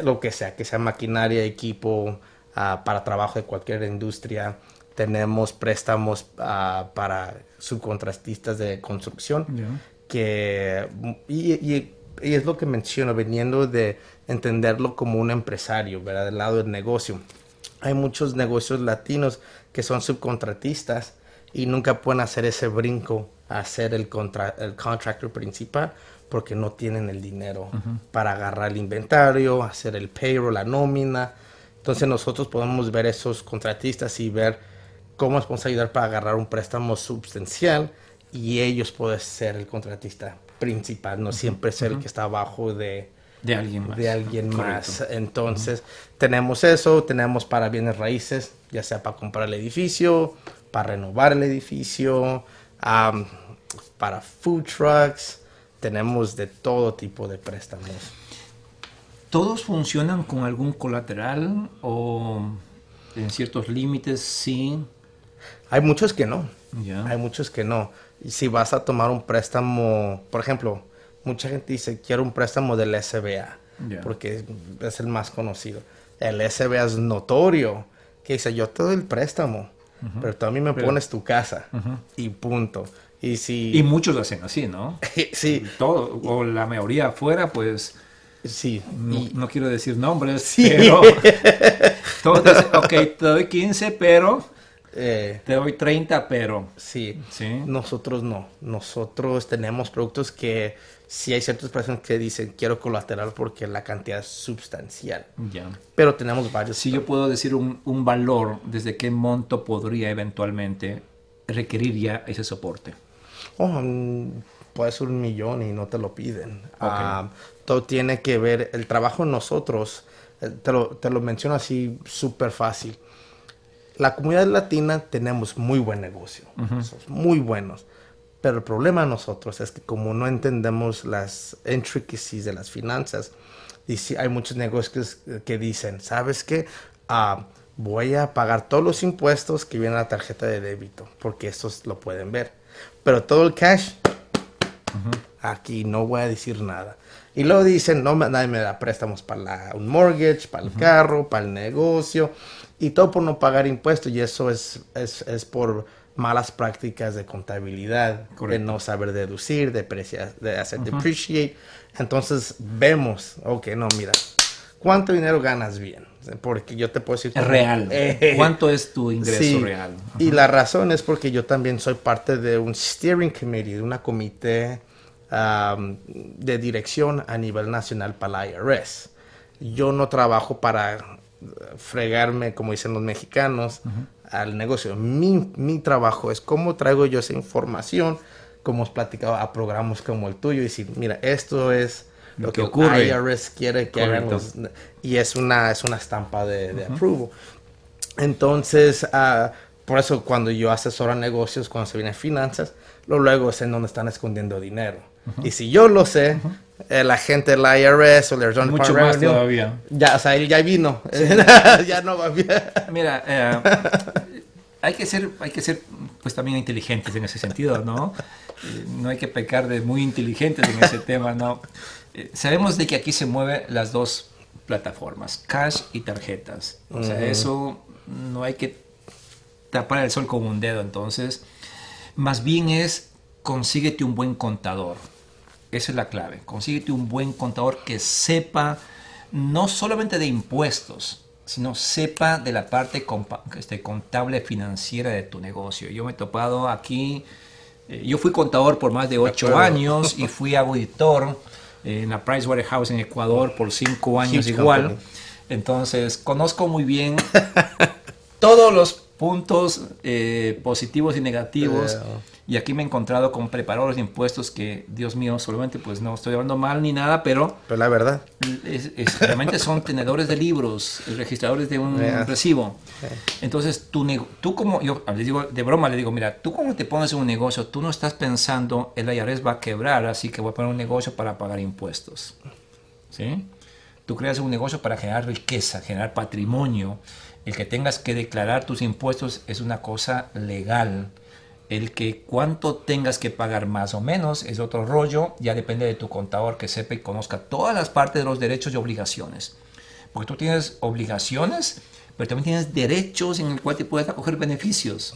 lo que sea, que sea maquinaria, equipo ah, para trabajo de cualquier industria. Tenemos préstamos ah, para subcontratistas de construcción. Que, y, es lo que menciono, veniendo de entenderlo como un empresario, ¿verdad? Del lado del negocio. Hay muchos negocios latinos que son subcontratistas y nunca pueden hacer ese brinco a ser el, contra el contractor principal porque no tienen el dinero para agarrar el inventario, hacer el payroll, la nómina. Entonces nosotros podemos ver esos contratistas y ver cómo nos podemos ayudar para agarrar un préstamo sustancial y ellos pueden ser el contratista principal, no siempre ser el que está abajo de, de alguien más. De alguien más. Entonces, tenemos eso, tenemos para bienes raíces, ya sea para comprar el edificio, para renovar el edificio, para food trucks, tenemos de todo tipo de préstamos. ¿Todos funcionan con algún colateral o en ciertos límites sí? Hay muchos que no. Hay muchos que no. Si vas a tomar un préstamo, por ejemplo, mucha gente dice, quiero un préstamo del SBA, porque es el más conocido. El SBA es notorio, que dice, yo te doy el préstamo, pero tú a mí me pones tu casa y punto. Y, si... y muchos lo hacen así, ¿no? <laughs> sí. Todo, o la mayoría afuera, pues... Sí. No, quiero decir nombres, sí. pero... <laughs> todos dicen, ok, te doy 15, pero eh, Te doy 30, pero... Sí, sí, nosotros no. Nosotros tenemos productos que sí hay ciertas personas que dicen quiero colateral porque la cantidad es sustancial. Ya. Pero tenemos varios. Si yo puedo decir un, un, valor, ¿desde qué monto podría eventualmente requerir ya ese soporte? Oh, mm, puede ser un millón y no te lo piden. Ah, todo tiene que ver, el trabajo en nosotros, eh, te lo, te lo menciono así súper fácil la comunidad latina tenemos muy buen negocio, muy buenos. Pero el problema nosotros es que como no entendemos las intricacies de las finanzas, y si hay muchos negocios que dicen, ¿sabes qué? Ah, voy a pagar todos los impuestos que vienen a la tarjeta de débito, porque estos lo pueden ver. Pero todo el cash, aquí no voy a decir nada. Y luego dicen, no, nadie me da préstamos para un mortgage, para el carro, para el negocio y todo por no pagar impuestos y eso es, es, es por malas prácticas de contabilidad, de no saber deducir, de, de hacer depreciate. Entonces vemos, ok, no, mira, ¿cuánto dinero ganas bien? Porque yo te puedo decir... Real. <laughs> Eh, ¿Cuánto es tu ingreso real? Y la razón es porque yo también soy parte de un steering committee, de una comité de dirección a nivel nacional para la IRS. Yo no trabajo para fregarme, como dicen los mexicanos, al negocio. Mi, mi, trabajo es cómo traigo yo esa información, como hemos platicado, a programas como el tuyo y decir, mira, esto es lo, que, ocurre. IRS quiere que hagamos. Y es una, es una estampa de, de approval. Entonces, uh, por eso cuando yo asesoro a negocios, cuando se vienen finanzas, lo luego es en donde están escondiendo dinero. Y si yo lo sé, el agente del IRS o el Arizona Mucho más todavía. Ya, o sea, él ya vino. <laughs> ya no va bien. Mira, eh, <laughs> hay que ser, hay que ser, pues también inteligentes en ese sentido, ¿no? Eh, no hay que pecar de muy inteligentes en ese tema, ¿no? Eh, sabemos de que aquí se mueven las dos plataformas, cash y tarjetas. O sea, eso no hay que tapar el sol con un dedo, entonces, más bien es consíguete un buen contador esa es la clave. Consíguete un buen contador que sepa no solamente de impuestos, sino sepa de la parte este, contable financiera de tu negocio. Yo me he topado aquí, eh, yo fui contador por más de ocho años y fui auditor en la Pricewaterhouse en Ecuador por cinco años igual. Entonces, conozco muy bien <laughs> todos los puntos eh, positivos y negativos. Y aquí me he encontrado con preparadores de impuestos que, Dios mío, solamente pues no estoy hablando mal ni nada, pero... Pero la verdad. realmente son tenedores de libros, registradores de un recibo. Entonces, tú, tú como, yo le digo, de broma le digo, mira, tú como te pones en un negocio, tú no estás pensando, el IRS va a quebrar, así que voy a poner un negocio para pagar impuestos. ¿Sí? Tú creas un negocio para generar riqueza, generar patrimonio. El que tengas que declarar tus impuestos es una cosa legal el que cuánto tengas que pagar más o menos es otro rollo, ya depende de tu contador que sepa y conozca todas las partes de los derechos y obligaciones. Porque tú tienes obligaciones, pero también tienes derechos en el cual te puedes acoger beneficios.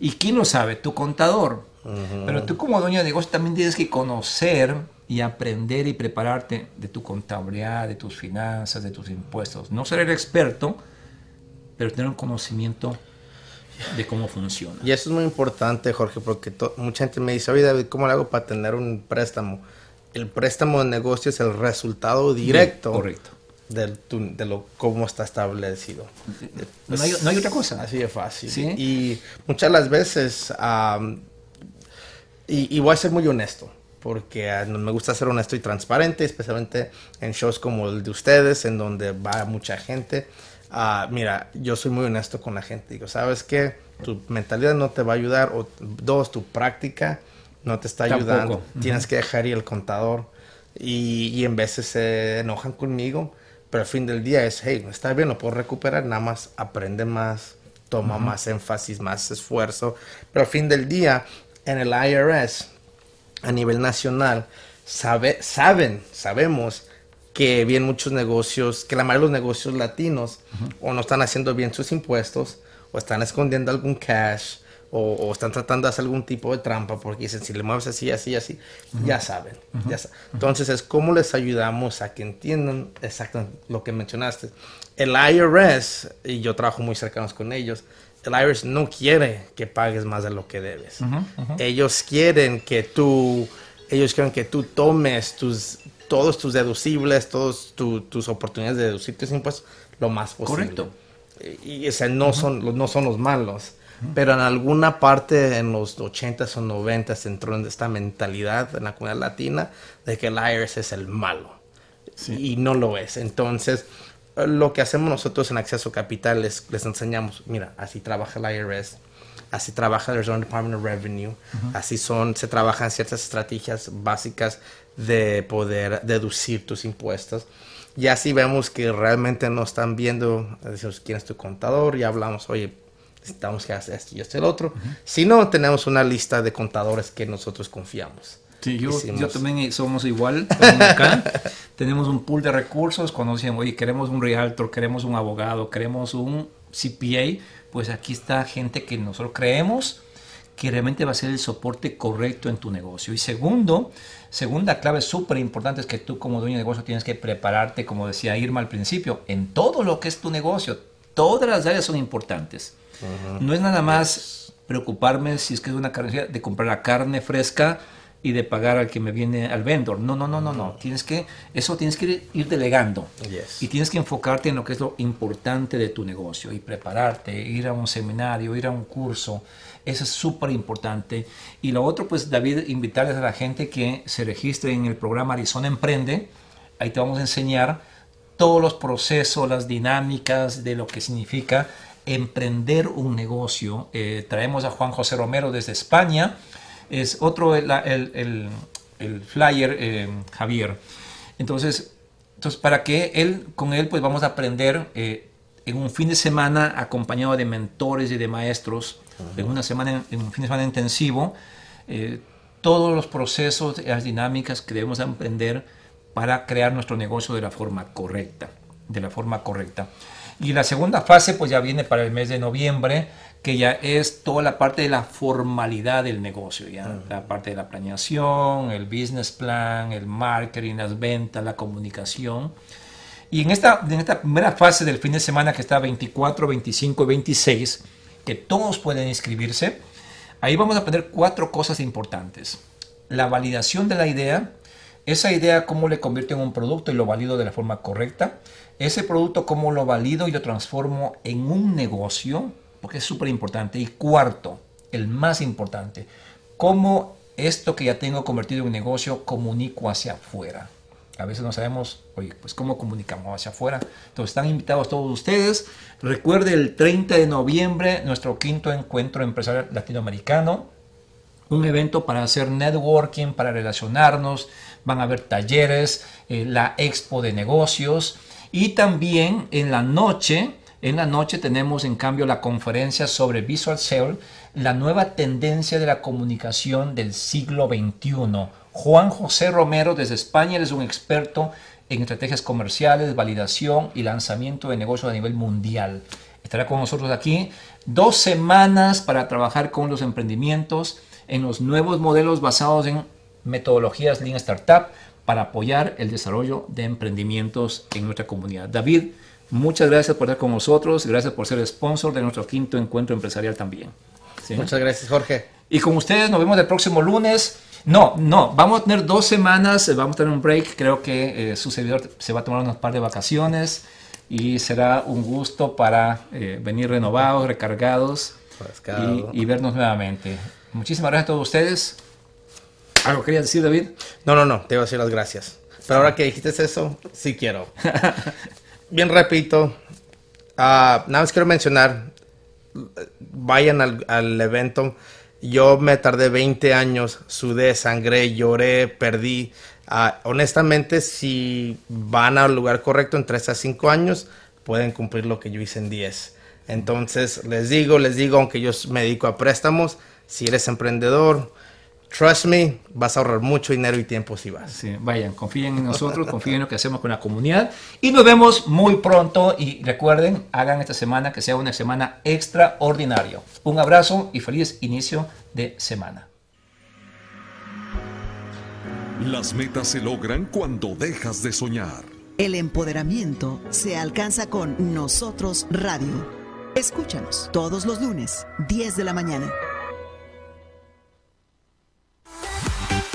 ¿Y quién lo sabe? Tu contador. Pero tú como dueño de negocio también tienes que conocer y aprender y prepararte de tu contabilidad, de tus finanzas, de tus impuestos. No ser el experto, pero tener un conocimiento de cómo funciona. Y eso es muy importante, Jorge, porque mucha gente me dice, oye David, ¿cómo le hago para tener un préstamo? El préstamo de negocio es el resultado directo. correcto. De, de, lo cómo está establecido. No hay, no hay otra cosa. Así de fácil. Y muchas las veces, y, y, voy a ser muy honesto, porque ah, me gusta ser honesto y transparente, especialmente en shows como el de ustedes, en donde va mucha gente. Uh, mira, yo soy muy honesto con la gente. Digo, ¿sabes qué? Tu mentalidad no te va a ayudar. O dos, tu práctica no te está ayudando. Tienes que dejar ir el contador. Y, y, en veces se enojan conmigo. Pero al fin del día es, hey, está bien, lo puedo recuperar. Nada más aprende más, toma más énfasis, más esfuerzo. Pero al fin del día, en el IRS, a nivel nacional, sabe, saben, sabemos que bien muchos negocios, que la mayoría de los negocios latinos o no están haciendo bien sus impuestos o están escondiendo algún cash o, están tratando de hacer algún tipo de trampa porque dicen si le mueves así, así, así, ya saben. ya Entonces es cómo les ayudamos a que entiendan exactamente lo que mencionaste. El IRS, y yo trabajo muy cercanos con ellos, el IRS no quiere que pagues más de lo que debes. Ellos quieren que tú, ellos quieren que tú tomes tus todos tus deducibles, todas tus oportunidades de deducir tus impuestos lo más posible. Correcto. Y, ese no, son, no son los malos. Pero en alguna parte en los 80s o 90s entró en esta mentalidad en la comunidad latina de que el IRS es el malo. Y no lo es. Entonces, lo que hacemos nosotros en Acceso Capital es les enseñamos, mira, así trabaja el IRS, así trabaja el Arizona Department of Revenue, así son, se trabajan ciertas estrategias básicas de poder deducir tus impuestos. Y así vemos que realmente no están viendo, decimos, quién es tu contador, y hablamos, oye, necesitamos que hagas esto y esto y el otro. Si no, tenemos una lista de contadores que nosotros confiamos. Sí, yo, yo también somos igual. Acá. <laughs> tenemos un pool de recursos. Cuando decimos, oye, queremos un realtor, queremos un abogado, queremos un CPA, pues aquí está gente que nosotros creemos que realmente va a ser el soporte correcto en tu negocio. Y segundo, segunda clave súper importante es que tú como dueño de negocio tienes que prepararte, como decía Irma al principio, en todo lo que es tu negocio. Todas las áreas son importantes. No es nada más preocuparme si es que es una carne de comprar la carne fresca y de pagar al que me viene al vendor. No, no, no, no, no. Tienes que, eso tienes que ir, delegando. Y tienes que enfocarte en lo que es lo importante de tu negocio y prepararte, ir a un seminario, ir a un curso. Eso es súper importante. Y lo otro, pues David, invitarles a la gente que se registre en el programa Arizona Emprende. Ahí te vamos a enseñar todos los procesos, las dinámicas de lo que significa emprender un negocio. Eh, traemos a Juan José Romero desde España es otro el, el, flyer, eh, Javier. Entonces, entonces, para que él, con él, pues vamos a aprender eh, en un fin de semana acompañado de mentores y de maestros, en una semana, en un fin de semana intensivo, eh, todos los procesos, las dinámicas que debemos aprender para crear nuestro negocio de la forma correcta, de la forma correcta. Y la segunda fase, pues ya viene para el mes de noviembre, que ya es toda la parte de la formalidad del negocio, ya la parte de la planeación, el business plan, el marketing, las ventas, la comunicación. Y en esta, en esta primera fase del fin de semana que está 24, 25 y 26, que todos pueden inscribirse, ahí vamos a aprender cuatro cosas importantes. La validación de la idea, esa idea cómo le convierto en un producto y lo valido de la forma correcta, ese producto cómo lo valido y lo transformo en un negocio, porque es súper importante. Y cuarto, el más importante, cómo esto que ya tengo convertido en negocio comunico hacia afuera. A veces no sabemos, oye, pues cómo comunicamos hacia afuera. Entonces están invitados todos ustedes. Recuerde el 30 de noviembre nuestro quinto encuentro empresarial latinoamericano. Un evento para hacer networking, para relacionarnos. Van a haber talleres, eh, la expo de negocios. Y también en la noche en la noche tenemos en cambio la conferencia sobre Visual Sale, la nueva tendencia de la comunicación del siglo XXI. Juan José Romero desde España es un experto en estrategias comerciales, validación y lanzamiento de negocios a nivel mundial. Estará con nosotros aquí dos semanas para trabajar con los emprendimientos en los nuevos modelos basados en metodologías Lean Startup para apoyar el desarrollo de emprendimientos en nuestra comunidad. David, Muchas gracias por estar con nosotros, gracias por ser sponsor de nuestro quinto encuentro empresarial también. Muchas gracias, Jorge. Y con ustedes nos vemos el próximo lunes. No, no, vamos a tener dos semanas, vamos a tener un break. Creo que eh, su servidor se va a tomar unos par de vacaciones y será un gusto para eh, venir renovados, recargados y, y, vernos nuevamente. Muchísimas gracias a todos ustedes. ¿Algo querías decir, David? No, no, no, te iba a decir las gracias. Pero ahora que dijiste eso, sí quiero. <laughs> Bien, repito, ah, nada más quiero mencionar, vayan al, al, evento. Yo me tardé 20 años, sudé, sangré, lloré, perdí. Uh, honestamente, si van al lugar correcto en 3 a 5 años, pueden cumplir lo que yo hice en 10. Entonces, les digo, les digo, aunque yo me dedico a préstamos, si eres emprendedor, Trust me, vas a ahorrar mucho dinero y tiempo si vas. Sí, vayan, confíen en nosotros, confíen en lo que hacemos con la comunidad y nos vemos muy pronto y recuerden, hagan esta semana que sea una semana extraordinaria. Un abrazo y feliz inicio de semana. Las metas se logran cuando dejas de soñar. El empoderamiento se alcanza con Nosotros Radio. Escúchanos todos los lunes, 10 de la mañana.